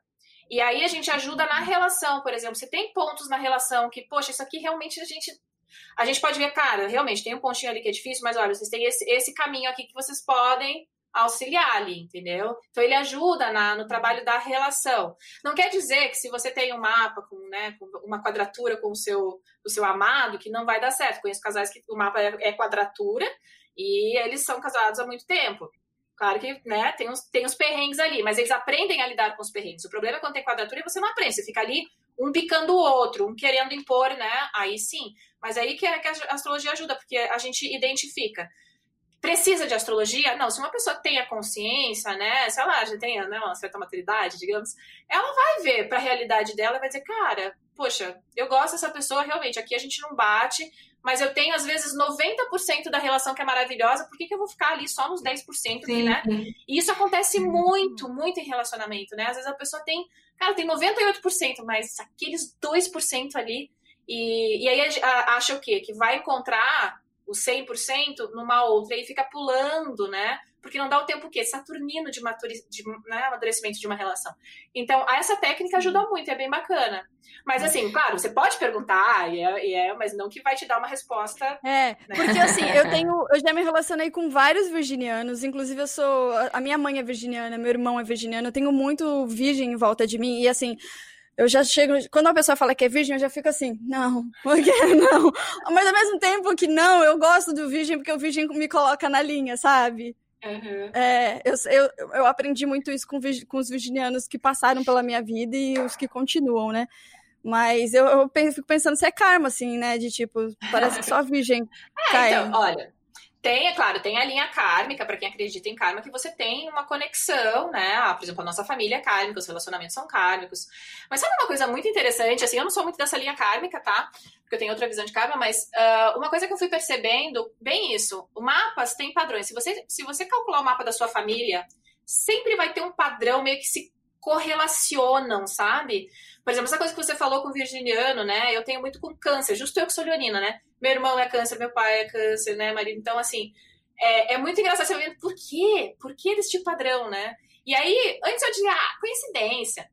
E aí a gente ajuda na relação, por exemplo, se tem pontos na relação que, poxa, isso aqui realmente a gente. A gente pode ver, cara, realmente tem um pontinho ali que é difícil, mas olha, vocês têm esse, esse caminho aqui que vocês podem auxiliar ali, entendeu? Então ele ajuda na, no trabalho da relação. Não quer dizer que se você tem um mapa com, né, com uma quadratura com o seu, o seu amado, que não vai dar certo. Conheço casais que o mapa é, é quadratura e eles são casados há muito tempo. Claro que né, tem, os, tem os perrengues ali, mas eles aprendem a lidar com os perrengues. O problema é quando tem quadratura e você não aprende, você fica ali um picando o outro, um querendo impor, né? Aí sim. Mas aí que, é, que a astrologia ajuda, porque a gente identifica Precisa de astrologia? Não, se uma pessoa tem a consciência, né, se ela já tem né, uma certa maturidade, digamos, ela vai ver para a realidade dela e vai dizer, cara, poxa, eu gosto dessa pessoa, realmente, aqui a gente não bate, mas eu tenho, às vezes, 90% da relação que é maravilhosa, por que, que eu vou ficar ali só nos 10%, Sim. né? E isso acontece muito, muito em relacionamento, né? Às vezes a pessoa tem, cara, tem 98%, mas aqueles 2% ali, e, e aí acha o quê? Que vai encontrar o 100% numa outra e fica pulando, né? Porque não dá o tempo o quê? Saturnino de, maturi... de né, amadurecimento de uma relação. Então, essa técnica ajuda muito, é bem bacana. Mas, assim, claro, você pode perguntar, e é, e é mas não que vai te dar uma resposta.
É, né? porque assim, eu tenho. Eu já me relacionei com vários virginianos, inclusive eu sou. A minha mãe é virginiana, meu irmão é virginiano, eu tenho muito virgem em volta de mim, e assim eu já chego. Quando uma pessoa fala que é virgem, eu já fico assim, não, porque não. Mas ao mesmo tempo que não, eu gosto do virgem porque o virgem me coloca na linha, sabe? Uhum. É, eu, eu, eu aprendi muito isso com, com os virginianos que passaram pela minha vida e os que continuam, né? Mas eu, eu fico pensando se é karma, assim, né? De tipo, parece que só virgem
é, cai. Então, olha, tem, é claro, tem a linha kármica, para quem acredita em karma, que você tem uma conexão, né? Ah, por exemplo, a nossa família é kármica, os relacionamentos são kármicos. Mas sabe uma coisa muito interessante? Assim, eu não sou muito dessa linha kármica, tá? Porque eu tenho outra visão de karma, mas uh, uma coisa que eu fui percebendo, bem isso, o mapas tem padrões. Se você, se você calcular o mapa da sua família, sempre vai ter um padrão meio que se correlacionam, sabe? Por exemplo, essa coisa que você falou com o virginiano, né? Eu tenho muito com câncer, justo eu que sou leonina, né? Meu irmão é câncer, meu pai é câncer, né, marido? Então, assim, é, é muito engraçado você ver por quê? Por que desse tipo padrão, né? E aí, antes eu dizia, ah, coincidência.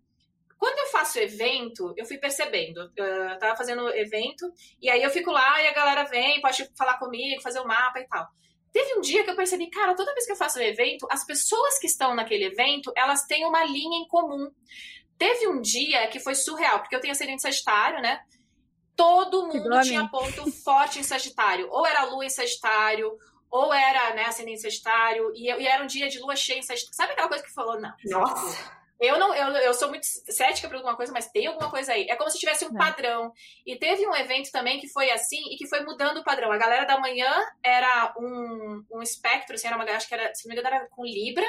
Quando eu faço evento, eu fui percebendo. Eu tava fazendo evento, e aí eu fico lá e a galera vem, pode falar comigo, fazer o um mapa e tal. Teve um dia que eu percebi, cara, toda vez que eu faço um evento, as pessoas que estão naquele evento, elas têm uma linha em comum. Teve um dia que foi surreal, porque eu tenho ascendente sagitário, né? Todo mundo tinha ponto forte em Sagitário. Ou era lua em Sagitário, ou era, né, ascendente Sagitário, e, e, era um dia de lua cheia em Sagitário. Sabe aquela coisa que falou? Não.
Nossa.
Eu não, eu, eu sou muito cética para alguma coisa, mas tem alguma coisa aí. É como se tivesse um é. padrão. E teve um evento também que foi assim e que foi mudando o padrão. A galera da manhã era um, um espectro, assim, era uma, acho que era, se não me engano, era com Libra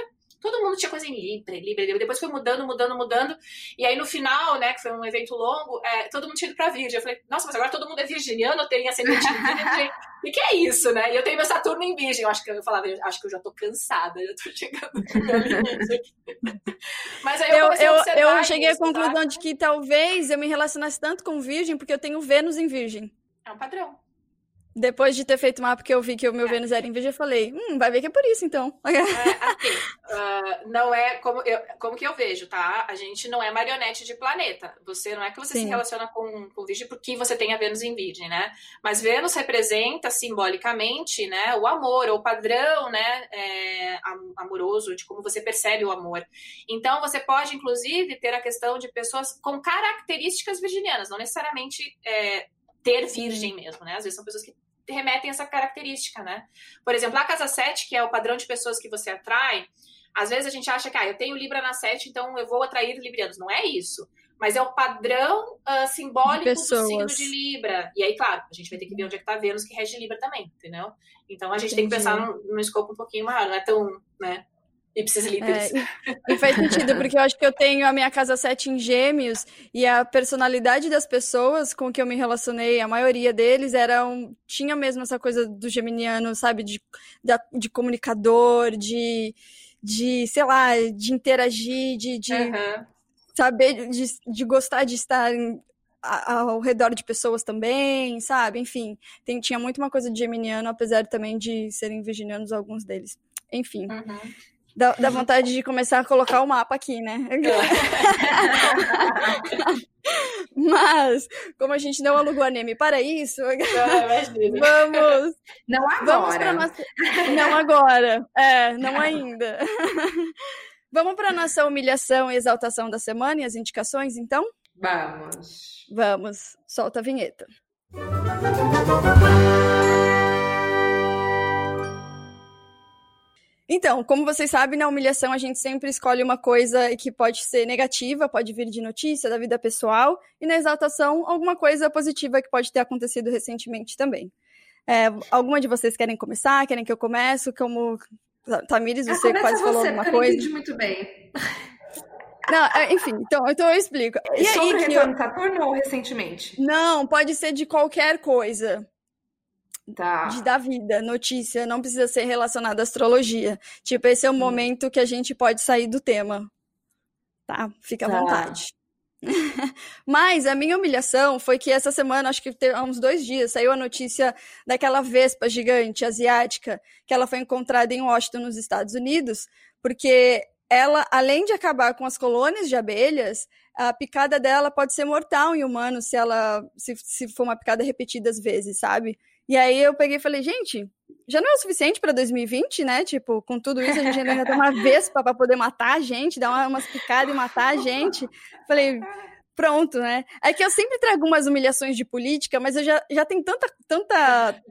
todo mundo tinha coisa em Libra, Libra. Depois foi mudando, mudando, mudando. E aí no final, né, que foi um evento longo, é, todo mundo tinha ido pra Virgem. Eu falei, nossa, mas agora todo mundo é virginiano, tem ascendente em Virgem. O que é isso, né? E eu tenho meu Saturno em Virgem. Eu acho que eu falava, acho que eu já tô cansada, já tô chegando no meu limite
Mas aí eu, eu, eu, eu cheguei isso, à conclusão tá? de que talvez eu me relacionasse tanto com Virgem porque eu tenho Vênus em Virgem.
É um padrão.
Depois de ter feito o mapa que eu vi que o meu é. Vênus era em Virgem, eu falei, hum, vai ver que é por isso, então.
É, assim, uh, não é como, eu, como que eu vejo, tá? A gente não é marionete de planeta. Você não é que você Sim. se relaciona com, com Virgem porque você tem a Vênus em Virgem, né? Mas Vênus representa simbolicamente, né, o amor, ou o padrão, né, é, amoroso, de como você percebe o amor. Então, você pode, inclusive, ter a questão de pessoas com características virginianas, não necessariamente é, ter virgem mesmo, né? Às vezes são pessoas que remetem essa característica, né? Por exemplo, a casa 7, que é o padrão de pessoas que você atrai, às vezes a gente acha que ah, eu tenho Libra na 7, então eu vou atrair librianos. Não é isso. Mas é o padrão uh, simbólico do signo de Libra. E aí, claro, a gente vai ter que ver onde é que tá Vênus que rege Libra também, entendeu? Então a gente Entendi. tem que pensar num, num escopo um pouquinho maior, não é tão, né? Ipsis literis. É,
e, e faz sentido, porque eu acho que eu tenho a minha casa 7 em gêmeos e a personalidade das pessoas com que eu me relacionei, a maioria deles eram. tinha mesmo essa coisa do geminiano, sabe? De, de, de comunicador, de, de, sei lá, de interagir, de, de uhum. saber, de, de gostar de estar em, ao redor de pessoas também, sabe? Enfim, tem, tinha muito uma coisa de geminiano, apesar também de serem virginianos alguns deles. Enfim. Uhum. Dá, dá vontade de começar a colocar o mapa aqui, né? Mas, como a gente não alugou anime para isso, vamos.
Não agora.
Vamos nossa... Não agora. É, não ainda. vamos para nossa humilhação e exaltação da semana e as indicações, então?
Vamos.
Vamos. Solta a vinheta. Então, como vocês sabem, na humilhação a gente sempre escolhe uma coisa que pode ser negativa, pode vir de notícia da vida pessoal, e na exaltação, alguma coisa positiva que pode ter acontecido recentemente também. É, alguma de vocês querem começar? Querem que eu comece? Como. Tamires, você quase você, falou alguma coisa. Eu
entendi muito bem.
Não, é, enfim, então, então eu explico.
E Sobre aí, retorno eu... Saturno ou recentemente?
Não, pode ser de qualquer coisa.
Tá.
de, da vida, notícia, não precisa ser relacionada à astrologia. Tipo, esse é o hum. momento que a gente pode sair do tema. Tá? Fica à tá. vontade. Mas a minha humilhação foi que essa semana, acho que há uns dois dias, saiu a notícia daquela vespa gigante asiática que ela foi encontrada em Washington, nos Estados Unidos, porque ela, além de acabar com as colônias de abelhas, a picada dela pode ser mortal em humanos se ela se, se for uma picada repetidas vezes, sabe? E aí eu peguei e falei, gente, já não é o suficiente para 2020, né? Tipo, com tudo isso, a gente ainda tem uma vespa para poder matar a gente, dar uma, umas picadas e matar a gente. Falei, pronto, né? É que eu sempre trago umas humilhações de política, mas eu já, já tenho tanta, tanta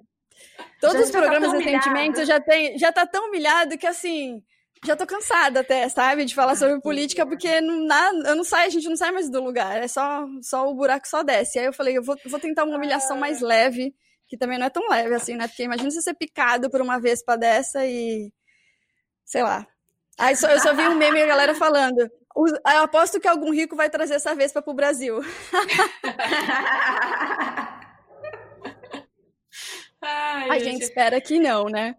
Todos os tá programas tá recentemente já, tem, já tá tão humilhado que assim. Já tô cansada até, sabe, de falar sobre política, porque não, nada, eu não saio, a gente não sai mais do lugar. É só, só o buraco só desce. Aí eu falei, eu vou, vou tentar uma humilhação mais leve, que também não é tão leve assim, né? Porque imagina você ser picado por uma vespa dessa e. Sei lá. Aí só, eu só vi um meme e a galera falando. Eu aposto que algum rico vai trazer essa vespa pro Brasil. Ai, a gente espera que não, né?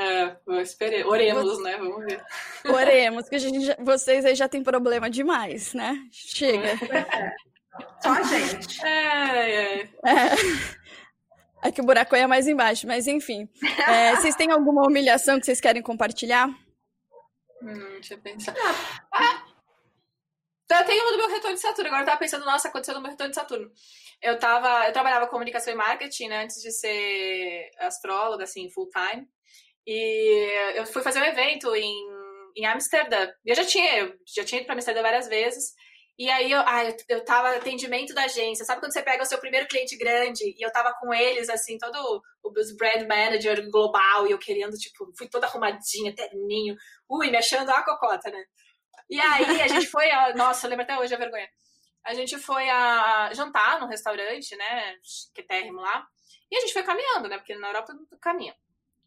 É, esperei. Oremos, né? Vamos ver.
Oremos, que a gente já, vocês aí já tem problema demais, né? Chega. É.
Só a gente.
É, é. é.
É que o buraco é mais embaixo, mas enfim. É, vocês têm alguma humilhação que vocês querem compartilhar?
Hum, deixa eu pensar. Ah, eu tenho uma do meu retorno de Saturno. Agora eu tava pensando, nossa, aconteceu no meu retorno de Saturno. Eu tava, eu trabalhava comunicação e marketing, né, antes de ser astróloga, assim, full time. E eu fui fazer um evento em, em Amsterdã. Eu já tinha, eu já tinha ido para Amsterdã várias vezes. E aí eu, ah, eu, tava atendimento da agência. Sabe quando você pega o seu primeiro cliente grande e eu tava com eles, assim, todo os brand manager global e eu querendo, tipo, fui toda arrumadinha, terninho, ui, me achando a cocota, né? E aí a gente foi, a, nossa, eu lembro até hoje a vergonha. A gente foi a jantar no restaurante, né, que térrimo lá, e a gente foi caminhando, né, porque na Europa caminha.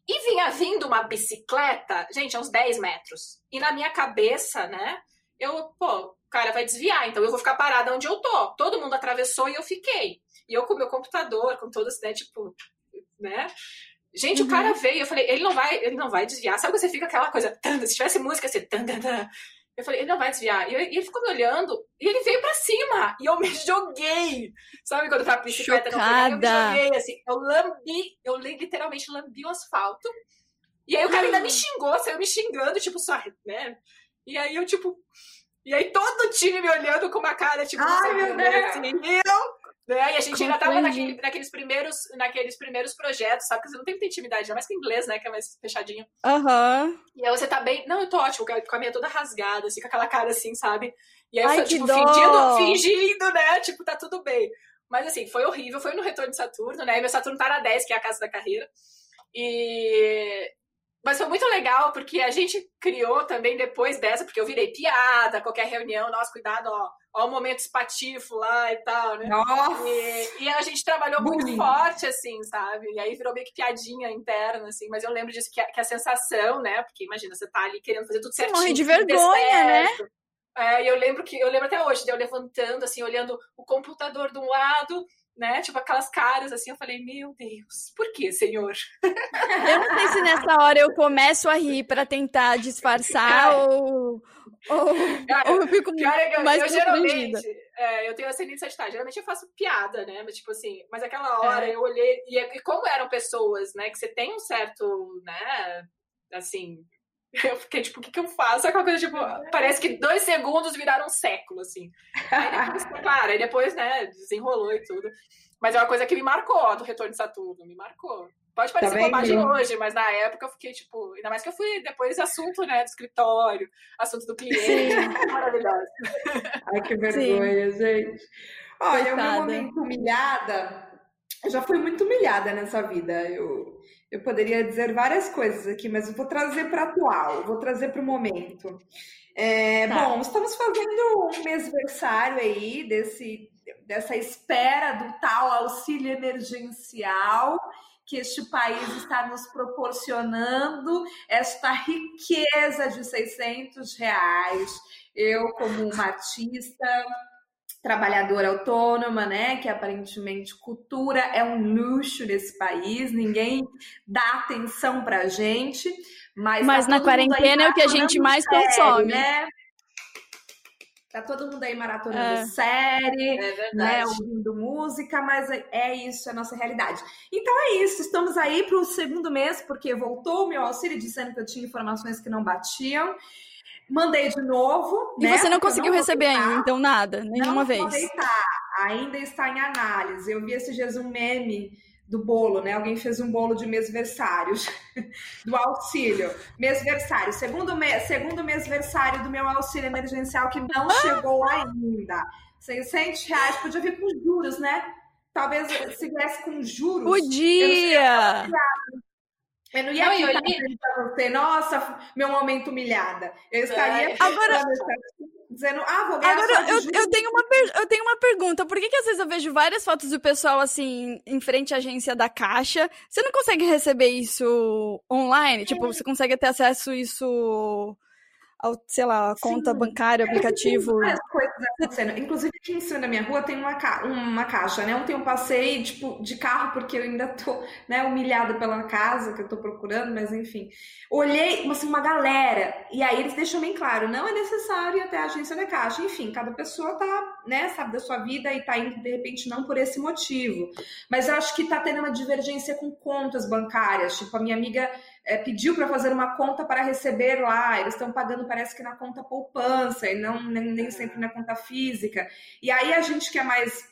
E vinha vindo uma bicicleta, gente, a uns 10 metros. E na minha cabeça, né, eu, pô, cara vai desviar, então eu vou ficar parada onde eu tô. Todo mundo atravessou e eu fiquei. E eu com o meu computador, com todos, né, tipo, né? Gente, uhum. o cara veio, eu falei, ele não vai, ele não vai desviar. Sabe quando você fica aquela coisa, se tivesse música assim, tan, tan, tan, eu falei, ele não vai desviar. E, eu, e, ele ficou me olhando e ele veio pra cima. E eu me joguei. Sabe quando tá a bicicleta
Chocada.
não Eu me joguei, assim. Eu lambi, eu literalmente lambi o asfalto. E aí o cara ainda me xingou, saiu me xingando, tipo, só, né? E aí eu, tipo. E aí todo o time me olhando com uma cara, tipo,
Ai, meu Deus.
assim, eu né? E a gente ainda tava naquele, naqueles, primeiros, naqueles primeiros projetos, sabe? Porque você não tem muita intimidade, ainda mais que inglês, né? Que é mais fechadinho.
Aham. Uhum.
E aí você tá bem. Não, eu tô ótimo, com a minha toda rasgada, assim, com aquela cara assim, sabe? E aí
Ai,
eu tipo,
dó.
fingindo, fingindo, né? Tipo, tá tudo bem. Mas assim, foi horrível, foi no retorno de Saturno, né? E meu Saturno tá na 10, que é a casa da carreira. E mas foi muito legal, porque a gente criou também depois dessa, porque eu virei piada, qualquer reunião, nossa, cuidado, ó, ó o momento espatifo lá e tal, né?
Nossa!
E, e a gente trabalhou muito forte, assim, sabe? E aí virou meio que piadinha interna, assim, mas eu lembro disso, que a, que a sensação, né? Porque imagina, você tá ali querendo fazer tudo certinho.
Você morre de vergonha, né?
É, e eu lembro que eu lembro até hoje, de eu levantando, assim, olhando o computador de um lado né? Tipo, aquelas caras assim, eu falei, meu Deus, por que, Senhor?
Eu não sei se nessa hora eu começo a rir para tentar disfarçar ou, ou,
cara,
ou eu fico
cara,
é mais
eu, geralmente, é, eu tenho ascendente sagitário, geralmente eu faço piada, né? Mas tipo assim, mas aquela hora é. eu olhei, e, e como eram pessoas, né, que você tem um certo, né, assim, eu fiquei tipo, o que, que eu faço? Aquela coisa, tipo, parece que dois segundos viraram um século, assim. Aí depois, claro, aí depois, né, desenrolou e tudo. Mas é uma coisa que me marcou do retorno de Saturno, me marcou. Pode parecer tá bobagem hoje, mas na época eu fiquei, tipo, ainda mais que eu fui depois assunto, né, do escritório, assunto do cliente. Maravilhoso.
Ai, que vergonha, Sim. gente. Olha, o meu momento humilhada, eu já fui muito humilhada nessa vida. Eu eu poderia dizer várias coisas aqui, mas eu vou trazer para atual, vou trazer para o momento. É, tá. Bom, estamos fazendo um mêsversário aí desse, dessa espera do tal auxílio emergencial que este país está nos proporcionando, esta riqueza de 600 reais. Eu, como uma artista, trabalhadora autônoma, né? Que aparentemente cultura é um luxo nesse país, ninguém dá atenção pra gente, mas,
mas
tá
na quarentena é o que a gente mais série, consome,
né? Tá todo mundo aí maratonando é. série,
é
né, ouvindo música, mas é, é isso, é a nossa realidade. Então é isso, estamos aí para o segundo mês, porque voltou o meu auxílio dizendo que eu tinha informações que não batiam. Mandei de novo.
E né? você não conseguiu não receber ainda, então nada, nenhuma
não
vez.
Deitar, ainda está em análise. Eu vi esses dias um meme do bolo, né? Alguém fez um bolo de mêsversários do auxílio. Mêsversário, segundo mês, segundo mêsversário do meu auxílio emergencial que não chegou ainda. 600 reais, podia vir com juros, né? talvez se viesse com juros.
Podia!
Eu não ia não, eu li... pra você, nossa, meu momento humilhada. Eu estaria.
É. Agora,
dizendo, ah, vou ganhar
Agora, eu, eu, tenho uma eu tenho uma pergunta. Por que, que às vezes eu vejo várias fotos do pessoal, assim, em frente à agência da Caixa? Você não consegue receber isso online? Tipo, você consegue ter acesso a isso sei lá, conta Sim. bancária, aplicativo. Tem
várias coisas acontecendo. Inclusive, aqui em cima da minha rua tem uma, ca... uma caixa, né? Ontem eu passei, tipo, de carro, porque eu ainda tô, né, humilhada pela casa que eu tô procurando, mas enfim. Olhei, assim, uma galera, e aí eles deixam bem claro, não é necessário ir até a agência da caixa. Enfim, cada pessoa tá, né, sabe da sua vida e tá indo, de repente, não por esse motivo. Mas eu acho que tá tendo uma divergência com contas bancárias. Tipo, a minha amiga é, pediu para fazer uma conta para receber lá, eles estão pagando, parece que na conta poupança, e não nem, nem, sempre na conta física. E aí a gente que é mais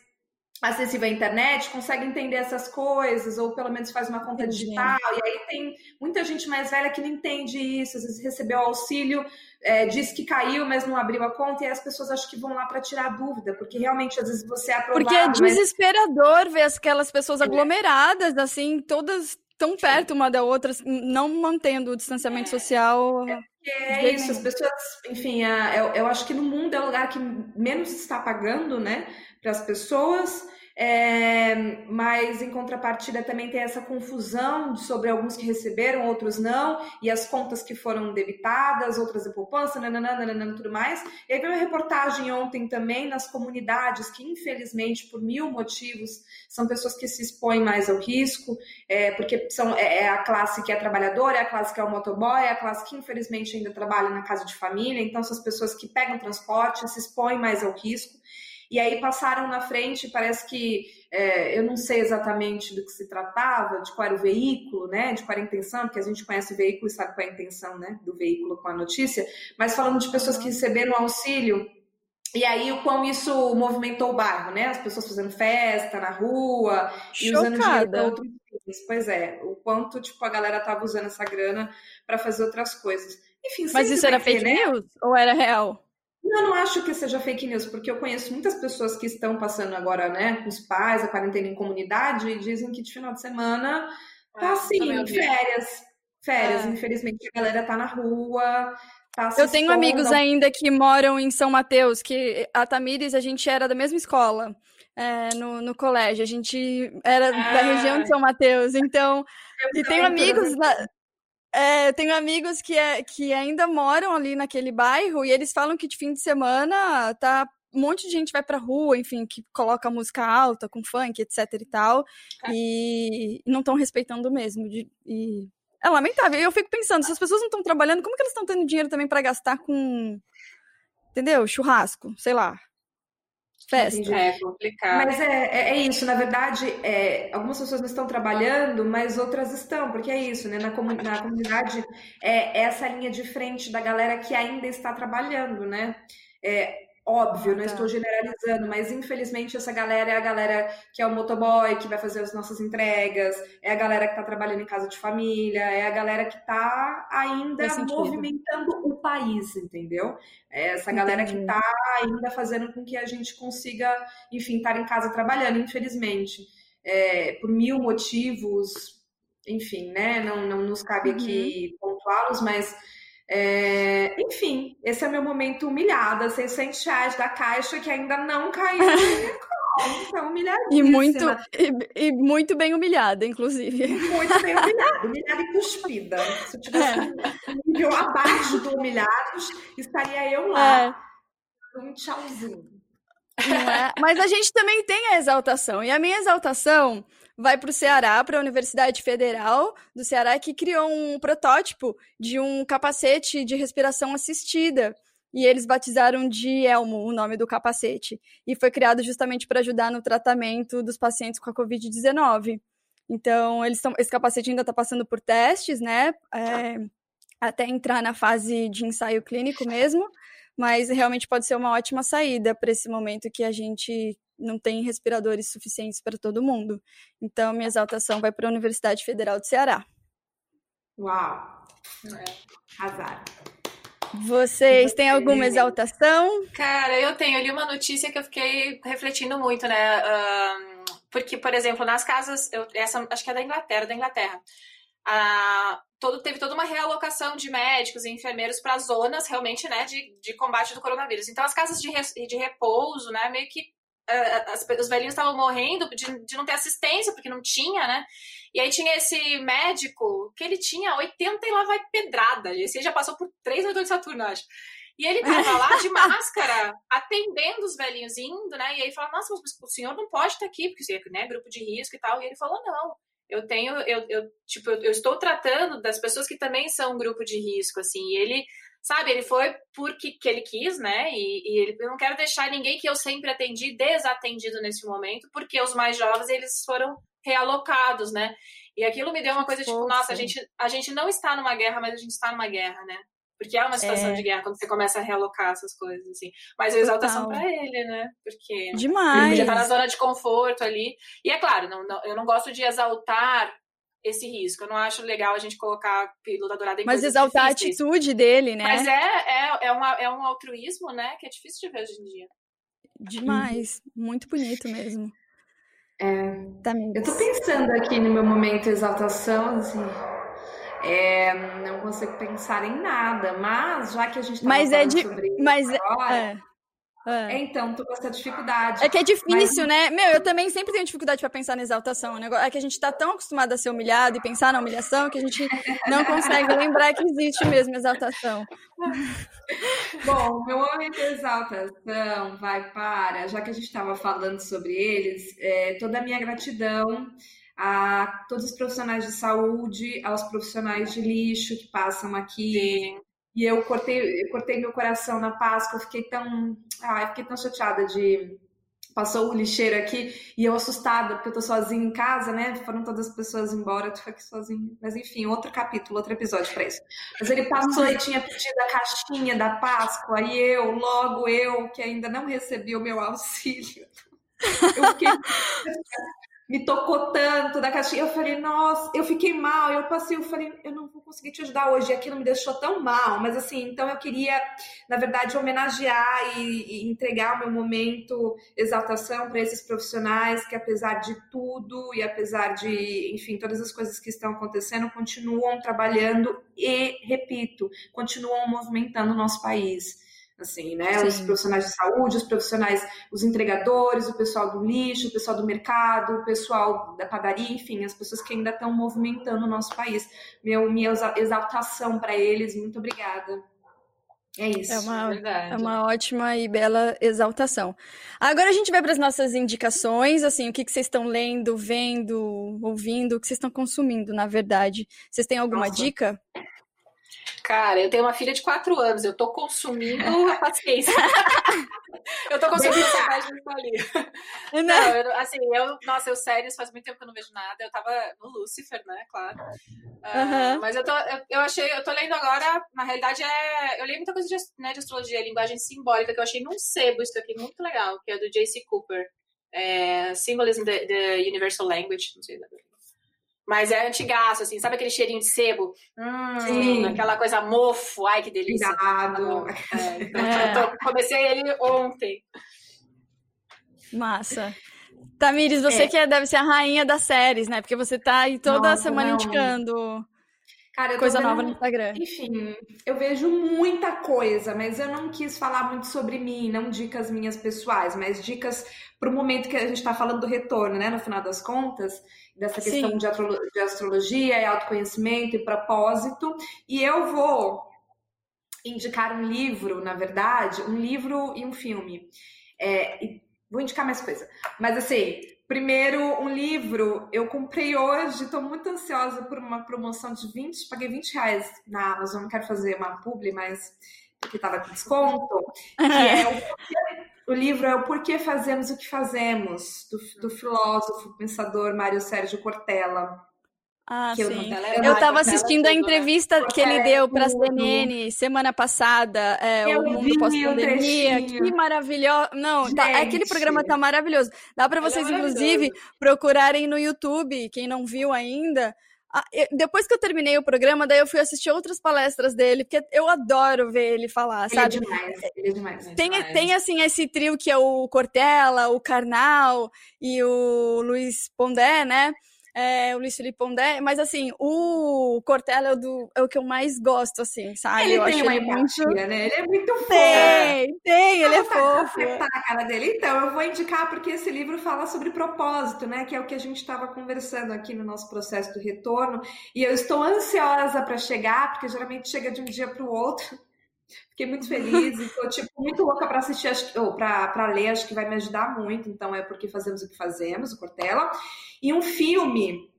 acessível à internet consegue entender essas coisas, ou pelo menos faz uma conta Entendi. digital, e aí tem muita gente mais velha que não entende isso, às vezes recebeu auxílio, é, disse que caiu, mas não abriu a conta, e as pessoas acham que vão lá para tirar dúvida, porque realmente às vezes você é aprovado.
Porque é desesperador mas... ver aquelas pessoas aglomeradas, assim, todas tão perto uma da outra, não mantendo o distanciamento é, social.
É, é isso, as pessoas, enfim, eu, eu acho que no mundo é o lugar que menos está pagando, né, para as pessoas. É, mas em contrapartida também tem essa confusão sobre alguns que receberam, outros não, e as contas que foram debitadas, outras de poupança, nananana, tudo mais. E aí veio uma reportagem ontem também nas comunidades que, infelizmente, por mil motivos, são pessoas que se expõem mais ao risco, é, porque são, é, é, a classe que é trabalhadora, é a classe que é o motoboy, é a classe que, infelizmente, ainda trabalha na casa de família, então são as pessoas que pegam transporte, se expõem mais ao risco. E aí passaram na frente, parece que é, eu não sei exatamente do que se tratava, de qual era o veículo, né? De qual era a intenção, porque a gente conhece o veículo e sabe qual é a intenção né, do veículo com a notícia, mas falando de pessoas que receberam auxílio. E aí, o quão isso movimentou o bairro, né? As pessoas fazendo festa na rua e
usando dinheiro
para outros fins. Pois é, o quanto tipo, a galera tava usando essa grana para fazer outras coisas. Enfim,
Mas isso era fake né? news ou era real?
Eu não acho que seja fake news, porque eu conheço muitas pessoas que estão passando agora, né, com os pais, a quarentena em comunidade, e dizem que de final de semana tá ah, assim, férias. Férias, é. infelizmente a galera tá na rua.
Eu tenho amigos ainda que moram em São Mateus, que a Tamires, a gente era da mesma escola. É, no, no colégio, a gente era ah. da região de São Mateus, então, eu e tenho amigos na, é, tenho amigos que, é, que ainda moram ali naquele bairro e eles falam que de fim de semana tá um monte de gente vai pra rua, enfim, que coloca música alta, com funk, etc e tal, é. e não estão respeitando mesmo. De, e é lamentável. Eu fico pensando, se as pessoas não estão trabalhando, como que elas estão tendo dinheiro também para gastar com, entendeu? Churrasco, sei lá festa.
É complicado.
Mas é, é, é isso, na verdade, é, algumas pessoas não estão trabalhando, mas outras estão, porque é isso, né? Na, comu na comunidade é essa linha de frente da galera que ainda está trabalhando, né? É, Óbvio, não tá. estou generalizando, mas infelizmente essa galera é a galera que é o motoboy, que vai fazer as nossas entregas, é a galera que está trabalhando em casa de família, é a galera que está ainda movimentando o país, entendeu? É essa galera Entendi. que está ainda fazendo com que a gente consiga, enfim, estar em casa trabalhando, infelizmente. É, por mil motivos, enfim, né? Não, não nos cabe aqui uhum. pontuá-los, mas é, enfim, esse é meu momento humilhada, 600 reais da caixa que ainda não caiu na minha conta, humilhadíssima.
E muito, e, e, muito bem humilhada, inclusive.
Muito bem humilhada, humilhada e cuspida. Se eu tivesse é. um nível abaixo do humilhados, estaria eu lá, é. um tchauzinho.
É? Mas a gente também tem a exaltação, e a minha exaltação vai para o Ceará, para a Universidade Federal do Ceará, que criou um protótipo de um capacete de respiração assistida. E eles batizaram de Elmo o nome do capacete. E foi criado justamente para ajudar no tratamento dos pacientes com a Covid-19. Então, eles tão, esse capacete ainda está passando por testes, né? É, até entrar na fase de ensaio clínico mesmo. Mas realmente pode ser uma ótima saída para esse momento que a gente não tem respiradores suficientes para todo mundo. Então, minha exaltação vai para a Universidade Federal do Ceará.
Uau! É. Azar.
Vocês têm alguma exaltação?
Cara, eu tenho. Eu li uma notícia que eu fiquei refletindo muito, né? Uh, porque, por exemplo, nas casas, eu, essa acho que é da Inglaterra, da Inglaterra, a, todo, teve toda uma realocação de médicos e enfermeiros para zonas realmente, né, de, de combate do coronavírus. Então, as casas de, de repouso, né, meio que as, os velhinhos estavam morrendo de, de não ter assistência, porque não tinha, né? E aí tinha esse médico que ele tinha 80 e lá vai pedrada. Esse já passou por três oitões de Saturno, acho. E ele tava lá de máscara, atendendo os velhinhos indo, né? E aí fala, nossa, mas o senhor não pode estar aqui, porque você é né, grupo de risco e tal. E ele falou, não, eu tenho, eu, eu tipo, eu, eu estou tratando das pessoas que também são um grupo de risco, assim. E ele, sabe, ele foi porque que ele quis, né? E, e ele, eu não quero deixar ninguém que eu sempre atendi desatendido nesse momento, porque os mais jovens, eles foram realocados, né? E aquilo me deu uma coisa tipo, nossa, a gente, a gente não está numa guerra, mas a gente está numa guerra, né? Porque é uma situação é. de guerra quando você começa a realocar essas coisas, assim. Mas a exaltação para ele, né? Porque
Demais. ele
já tá na zona de conforto ali. E é claro, não, não, eu não gosto de exaltar esse risco. Eu não acho legal a gente colocar pílula dourada em
Mas exaltar difíceis. a atitude dele, né?
Mas é, é, é, uma, é um altruísmo, né? Que é difícil de ver hoje em dia.
Demais. Muito bonito mesmo.
É, tá eu tô pensando aqui no meu momento exaltação, assim é, não consigo pensar em nada, mas já que a gente tá
mas
é
de,
sobre
mas
é, agora,
é,
é. é. então, tô com essa dificuldade.
É que é difícil, mas... né? Meu, eu também sempre tenho dificuldade para pensar na exaltação. É que a gente tá tão acostumado a ser humilhado e pensar na humilhação que a gente não consegue lembrar que existe mesmo exaltação.
Bom, meu momento de exaltação vai para, já que a gente estava falando sobre eles, é, toda a minha gratidão a todos os profissionais de saúde, aos profissionais de lixo que passam aqui. Sim. E eu cortei, eu cortei meu coração na Páscoa, eu fiquei tão, ah, fiquei tão chateada de passou o lixeiro aqui e eu assustada porque eu tô sozinha em casa, né? Foram todas as pessoas embora, eu tô aqui sozinha. Mas enfim, outro capítulo, outro episódio para isso. Mas ele passou e tinha pedido a caixinha da Páscoa e eu, logo eu, que ainda não recebi o meu auxílio. Eu fiquei me tocou tanto da caixinha. Eu falei, nossa, eu fiquei mal. Eu passei, eu falei, eu não vou conseguir te ajudar hoje. E aquilo me deixou tão mal. Mas assim, então eu queria, na verdade, homenagear e, e entregar o meu momento exaltação para esses profissionais que, apesar de tudo e apesar de, enfim, todas as coisas que estão acontecendo, continuam trabalhando e, repito, continuam movimentando o nosso país assim, né? Sim. Os profissionais de saúde, os profissionais, os entregadores, o pessoal do lixo, o pessoal do mercado, o pessoal da padaria, enfim, as pessoas que ainda estão movimentando o nosso país. Meu, minha exaltação para eles, muito obrigada. É isso.
É uma, é, é uma ótima e bela exaltação. Agora a gente vai para as nossas indicações, assim, o que, que vocês estão lendo, vendo, ouvindo, o que vocês estão consumindo, na verdade. Vocês têm alguma Nossa. dica?
Cara, eu tenho uma filha de quatro anos, eu tô consumindo a paciência. eu tô consumindo a saudade do ali. Não, eu, assim, eu, nossa, eu séries, faz muito tempo que eu não vejo nada. Eu tava no Lucifer, né, claro. Uh, Mas eu tô, eu, eu, achei, eu tô lendo agora, na realidade é, eu li muita coisa de, né, de astrologia, linguagem simbólica, que eu achei num sebo isso aqui, muito legal, que é do J.C. Cooper. É, Symbolism the, the Universal Language, não sei, mas é antigaço, assim, sabe aquele cheirinho de sebo? Hum, aquela coisa mofo, ai que delícia.
Cuidado.
É, então, é. comecei ele ontem.
Massa. Tamires, você é. que é, deve ser a rainha das séries, né? Porque você tá aí toda Nossa, semana não. indicando Cara, coisa vendo, nova no Instagram.
Enfim, eu vejo muita coisa, mas eu não quis falar muito sobre mim, não dicas minhas pessoais, mas dicas para o momento que a gente está falando do retorno, né? No final das contas, dessa questão de, de astrologia e autoconhecimento e propósito. E eu vou indicar um livro, na verdade, um livro e um filme. É, vou indicar mais coisa. Mas assim, Primeiro, um livro eu comprei hoje, estou muito ansiosa por uma promoção de 20, paguei 20 reais na Amazon, não quero fazer uma publi, mas porque estava com desconto, que é o, o, livro é o Porquê Fazemos o que Fazemos, do, do filósofo, pensador Mário Sérgio Cortella.
Ah, que sim. Eu, eu tava assistindo a entrevista que ele deu para a CNN semana passada, é, o Mundo Pós-Pandemia. Que maravilhoso. Não, tá, aquele programa tá maravilhoso. Dá para vocês, é inclusive, procurarem no YouTube, quem não viu ainda, depois que eu terminei o programa, daí eu fui assistir outras palestras dele, porque eu adoro ver ele falar,
ele
é sabe?
É demais, ele é demais.
Tem,
demais.
tem assim, esse trio que é o Cortella, o Karnal e o Luiz Pondé, né? É, o Luiz Felipe Pondé, mas assim, o Cortella é o, do, é o que eu mais gosto, assim, sabe?
Ele
eu
tem uma
ele
empatia,
muito...
né? Ele é muito fofo.
Tem, tem, ele é fofo.
Tá na cara dele. Então, eu vou indicar porque esse livro fala sobre propósito, né? Que é o que a gente estava conversando aqui no nosso processo do retorno. E eu estou ansiosa para chegar, porque geralmente chega de um dia para o outro. Fiquei muito feliz e tô, tipo, muito louca para assistir, ou para ler, acho que vai me ajudar muito. Então, é porque fazemos o que fazemos, o Cortella. E um filme,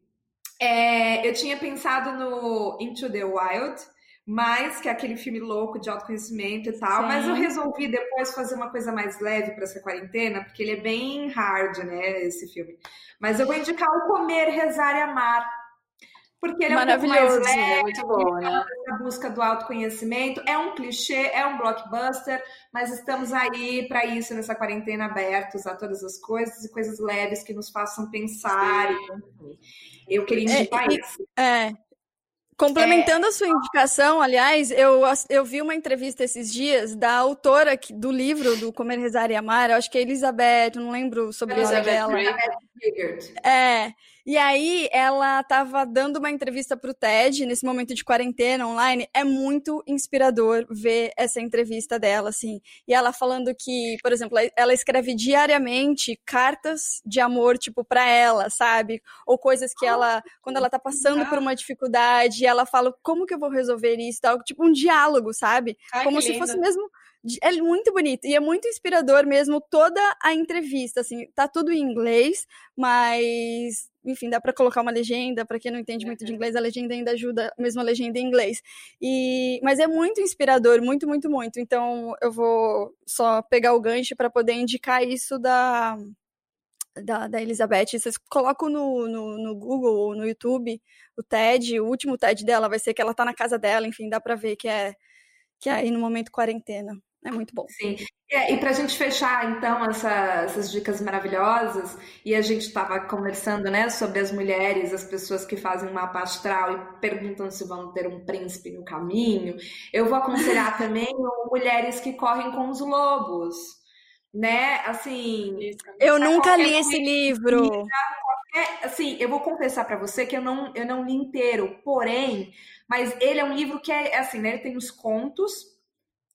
é, eu tinha pensado no Into the Wild, mas que é aquele filme louco de autoconhecimento e tal, Sim. mas eu resolvi depois fazer uma coisa mais leve para essa quarentena, porque ele é bem hard, né, esse filme. Mas eu vou indicar o Comer, Rezar e Amar, porque ele é um pouco mais leve,
é muito bom, né?
A busca do autoconhecimento é um clichê, é um blockbuster, mas estamos aí para isso nessa quarentena abertos a todas as coisas e coisas leves que nos façam pensar. E, eu queria indicar
é,
isso.
É. Complementando é... a sua indicação, aliás, eu, eu vi uma entrevista esses dias da autora do livro do Comer, Rezar e Amar, eu acho que é Elizabeth, não lembro sobre o nome dela. É, e aí ela estava dando uma entrevista para o TED nesse momento de quarentena online. É muito inspirador ver essa entrevista dela, assim. E ela falando que, por exemplo, ela escreve diariamente cartas de amor, tipo, para ela, sabe? Ou coisas que ela, quando ela tá passando por uma dificuldade, ela fala como que eu vou resolver isso, tal, tipo um diálogo, sabe?
Ai,
como se fosse mesmo é muito bonito e é muito inspirador mesmo toda a entrevista, assim, tá tudo em inglês, mas enfim, dá para colocar uma legenda, para quem não entende muito de inglês, a legenda ainda ajuda, mesmo a legenda em inglês. E mas é muito inspirador, muito, muito, muito. Então, eu vou só pegar o gancho para poder indicar isso da da, da Elizabeth, vocês colocam no, no, no, Google ou no YouTube o TED, o último TED dela vai ser que ela tá na casa dela, enfim, dá para ver que é que é aí no momento quarentena. É muito bom.
Sim. É, e para a gente fechar, então, essa, essas dicas maravilhosas, e a gente estava conversando né, sobre as mulheres, as pessoas que fazem mapa astral e perguntam se vão ter um príncipe no caminho, eu vou aconselhar também mulheres que correm com os lobos. Né? Assim.
Eu nunca li esse livro.
Assim, eu vou confessar para você que eu não, eu não li inteiro, porém, mas ele é um livro que é assim, né? Ele tem os contos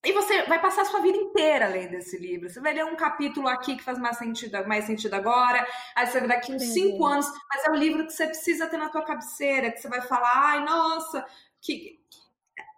e você vai passar a sua vida inteira lendo desse livro. Você vai ler um capítulo aqui que faz mais sentido, mais sentido agora, aí você vai daqui uns Sim. cinco anos, mas é um livro que você precisa ter na tua cabeceira, que você vai falar, ai, nossa, que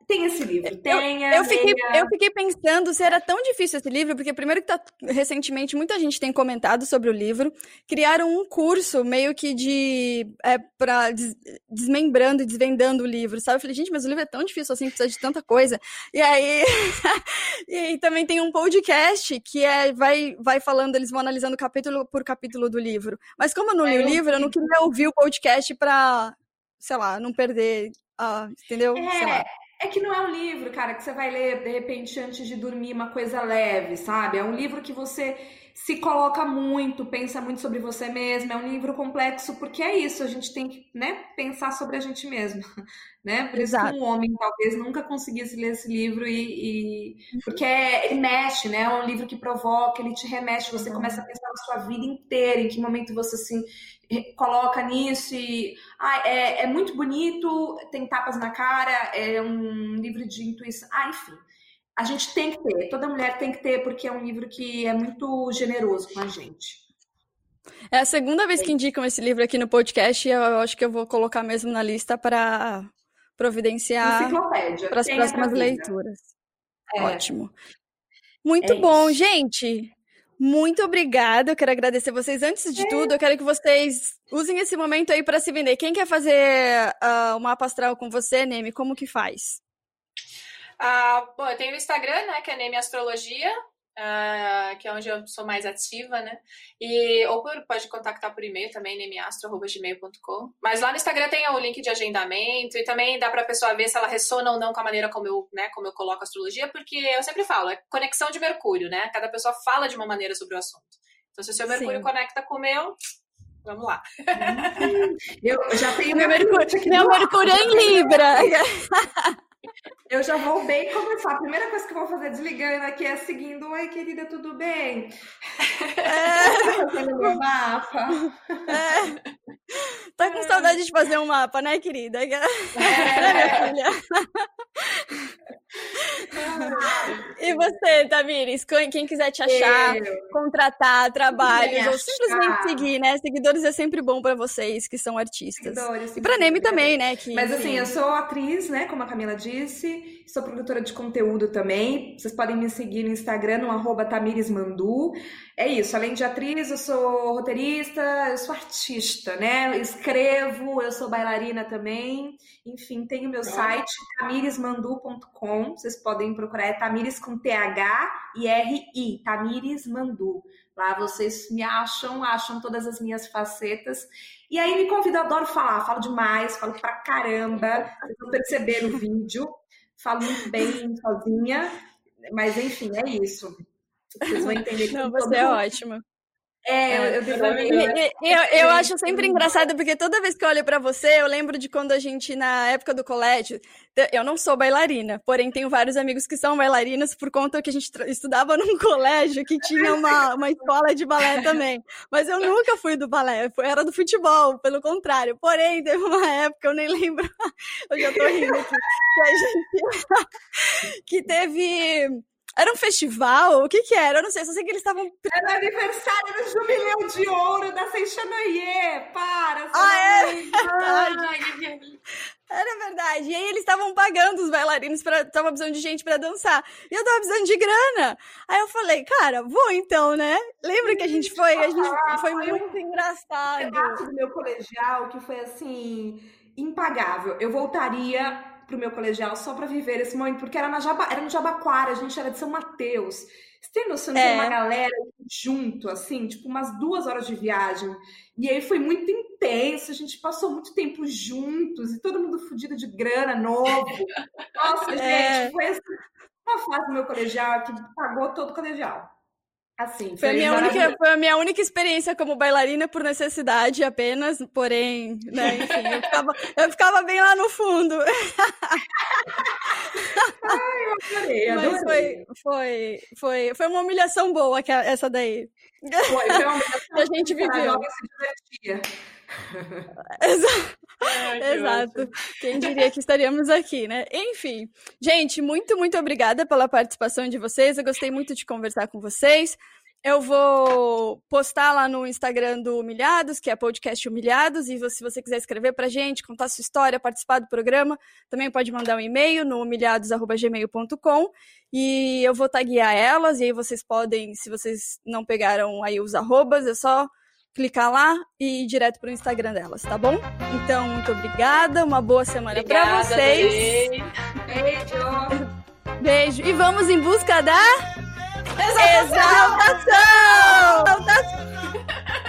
tem esse livro, tenha.
Eu, eu, fiquei, eu fiquei pensando se era tão difícil esse livro, porque primeiro que tá recentemente muita gente tem comentado sobre o livro, criaram um curso meio que de é, para des, desmembrando e desvendando o livro, sabe? Eu falei, gente, mas o livro é tão difícil assim, precisa de tanta coisa. E aí e aí também tem um podcast que é vai vai falando, eles vão analisando capítulo por capítulo do livro. Mas como eu não li é, o livro, eu não queria ouvir o podcast para sei lá, não perder, entendeu?
É, é que não é um livro, cara, que você vai ler de repente antes de dormir uma coisa leve, sabe? É um livro que você se coloca muito, pensa muito sobre você mesmo. É um livro complexo porque é isso, a gente tem que, né, pensar sobre a gente mesmo, né? Por isso que um homem talvez nunca conseguisse ler esse livro e, e... porque é, ele mexe, né? É um livro que provoca, ele te remete, você uhum. começa a pensar sua vida inteira, em que momento você assim coloca nisso e ah, é, é muito bonito, tem tapas na cara, é um livro de intuição, ah, enfim. A gente tem que ter, toda mulher tem que ter, porque é um livro que é muito generoso com a gente.
É a segunda vez que indicam esse livro aqui no podcast e eu acho que eu vou colocar mesmo na lista para providenciar para as próximas leituras. É. Ótimo. Muito é bom, isso. gente. Muito obrigada. Eu quero agradecer vocês. Antes de é. tudo, eu quero que vocês usem esse momento aí para se vender. Quem quer fazer uh, o mapa astral com você, Neme, como que faz?
Uh, bom, eu tenho o Instagram, né, que é Neme Astrologia uh, que é onde eu sou mais ativa, né? E, ou por, pode contactar por e-mail também, nemiastro.gmail.com. Mas lá no Instagram tem o link de agendamento e também dá para a pessoa ver se ela ressona ou não com a maneira como eu, né, como eu coloco a astrologia, porque eu sempre falo, é conexão de Mercúrio, né? Cada pessoa fala de uma maneira sobre o assunto. Então, se o seu Mercúrio Sim. conecta com o meu, Vamos lá.
Eu já tenho
meu Mercúrio, meu Mercúrio é em Libra.
Eu já vou bem começar. A primeira coisa que eu vou fazer desligando aqui é seguindo. Oi, querida, tudo bem? É. Fazendo meu mapa.
É. Tá com saudade de fazer um mapa, né, querida? É. Né, minha filha? e você, Tamires? Quem quiser te achar, eu. contratar trabalhos ou simplesmente seguir, né? Seguidores é sempre bom para vocês que são artistas. Seguidores, e para Neme também, né? Que,
Mas assim, eu sou atriz, né? Como a Camila disse, sou produtora de conteúdo também. Vocês podem me seguir no Instagram, no arroba Tamiresmandu. É isso, além de atriz, eu sou roteirista, eu sou artista, né? Eu escrevo, eu sou bailarina também. Enfim, tenho meu site, tamiresmandu.com. Vocês podem procurar, é Tamires com TH e R-I, Tamires Mandu. Lá vocês me acham, acham todas as minhas facetas. E aí me convido, adoro falar, falo demais, falo pra caramba. Vocês vão perceber no vídeo. Falo muito bem sozinha, mas enfim, é isso. Vocês vão entender
que Não, você é ótima.
É, eu, eu,
eu, eu, eu acho sempre engraçado, porque toda vez que eu olho para você, eu lembro de quando a gente, na época do colégio, eu não sou bailarina, porém tenho vários amigos que são bailarinas por conta que a gente estudava num colégio que tinha uma, uma escola de balé também. Mas eu nunca fui do balé, era do futebol, pelo contrário. Porém, teve uma época, eu nem lembro, eu já tô rindo aqui, que a gente. que teve era um festival? O que que era? Eu não sei, só sei que eles estavam...
Era aniversário do Jubileu de Ouro da Seixanoye, para!
Ah, é verdade. Era verdade. E aí eles estavam pagando os bailarinos, para tava precisando de gente para dançar. E eu tava precisando de grana. Aí eu falei, cara, vou então, né? Lembra que a gente foi? A gente ah, foi muito engraçado.
Um do meu colegial que foi assim, impagável. Eu voltaria pro meu colegial só para viver esse momento, porque era, na Jaba, era no Jabaquara, a gente era de São Mateus. Você tem noção de é. uma galera junto, assim, tipo umas duas horas de viagem. E aí foi muito intenso, a gente passou muito tempo juntos, e todo mundo fudido de grana, novo. Nossa, é. gente, foi uma fase do meu colegial que pagou todo o colegial. Assim,
foi, a minha única, foi a minha única experiência como bailarina por necessidade apenas, porém, né, enfim, eu ficava, eu ficava bem lá no fundo.
Ai, eu adorei, adorei.
Mas foi, foi, foi, foi uma humilhação boa que essa daí.
Foi, foi uma humilhação
a gente viveu. Exato. Quem diria que estaríamos aqui, né? Enfim, gente, muito, muito obrigada pela participação de vocês. Eu gostei muito de conversar com vocês. Eu vou postar lá no Instagram do Humilhados, que é podcast Humilhados, e se você quiser escrever pra gente, contar sua história, participar do programa, também pode mandar um e-mail no humilhados.gmail.com e eu vou taguear elas, e aí vocês podem, se vocês não pegaram aí os arrobas, é só clicar lá e ir direto pro Instagram delas, tá bom? Então, muito obrigada, uma boa semana para vocês.
Beijo.
Beijo. E vamos em busca da exaltação! exaltação! exaltação!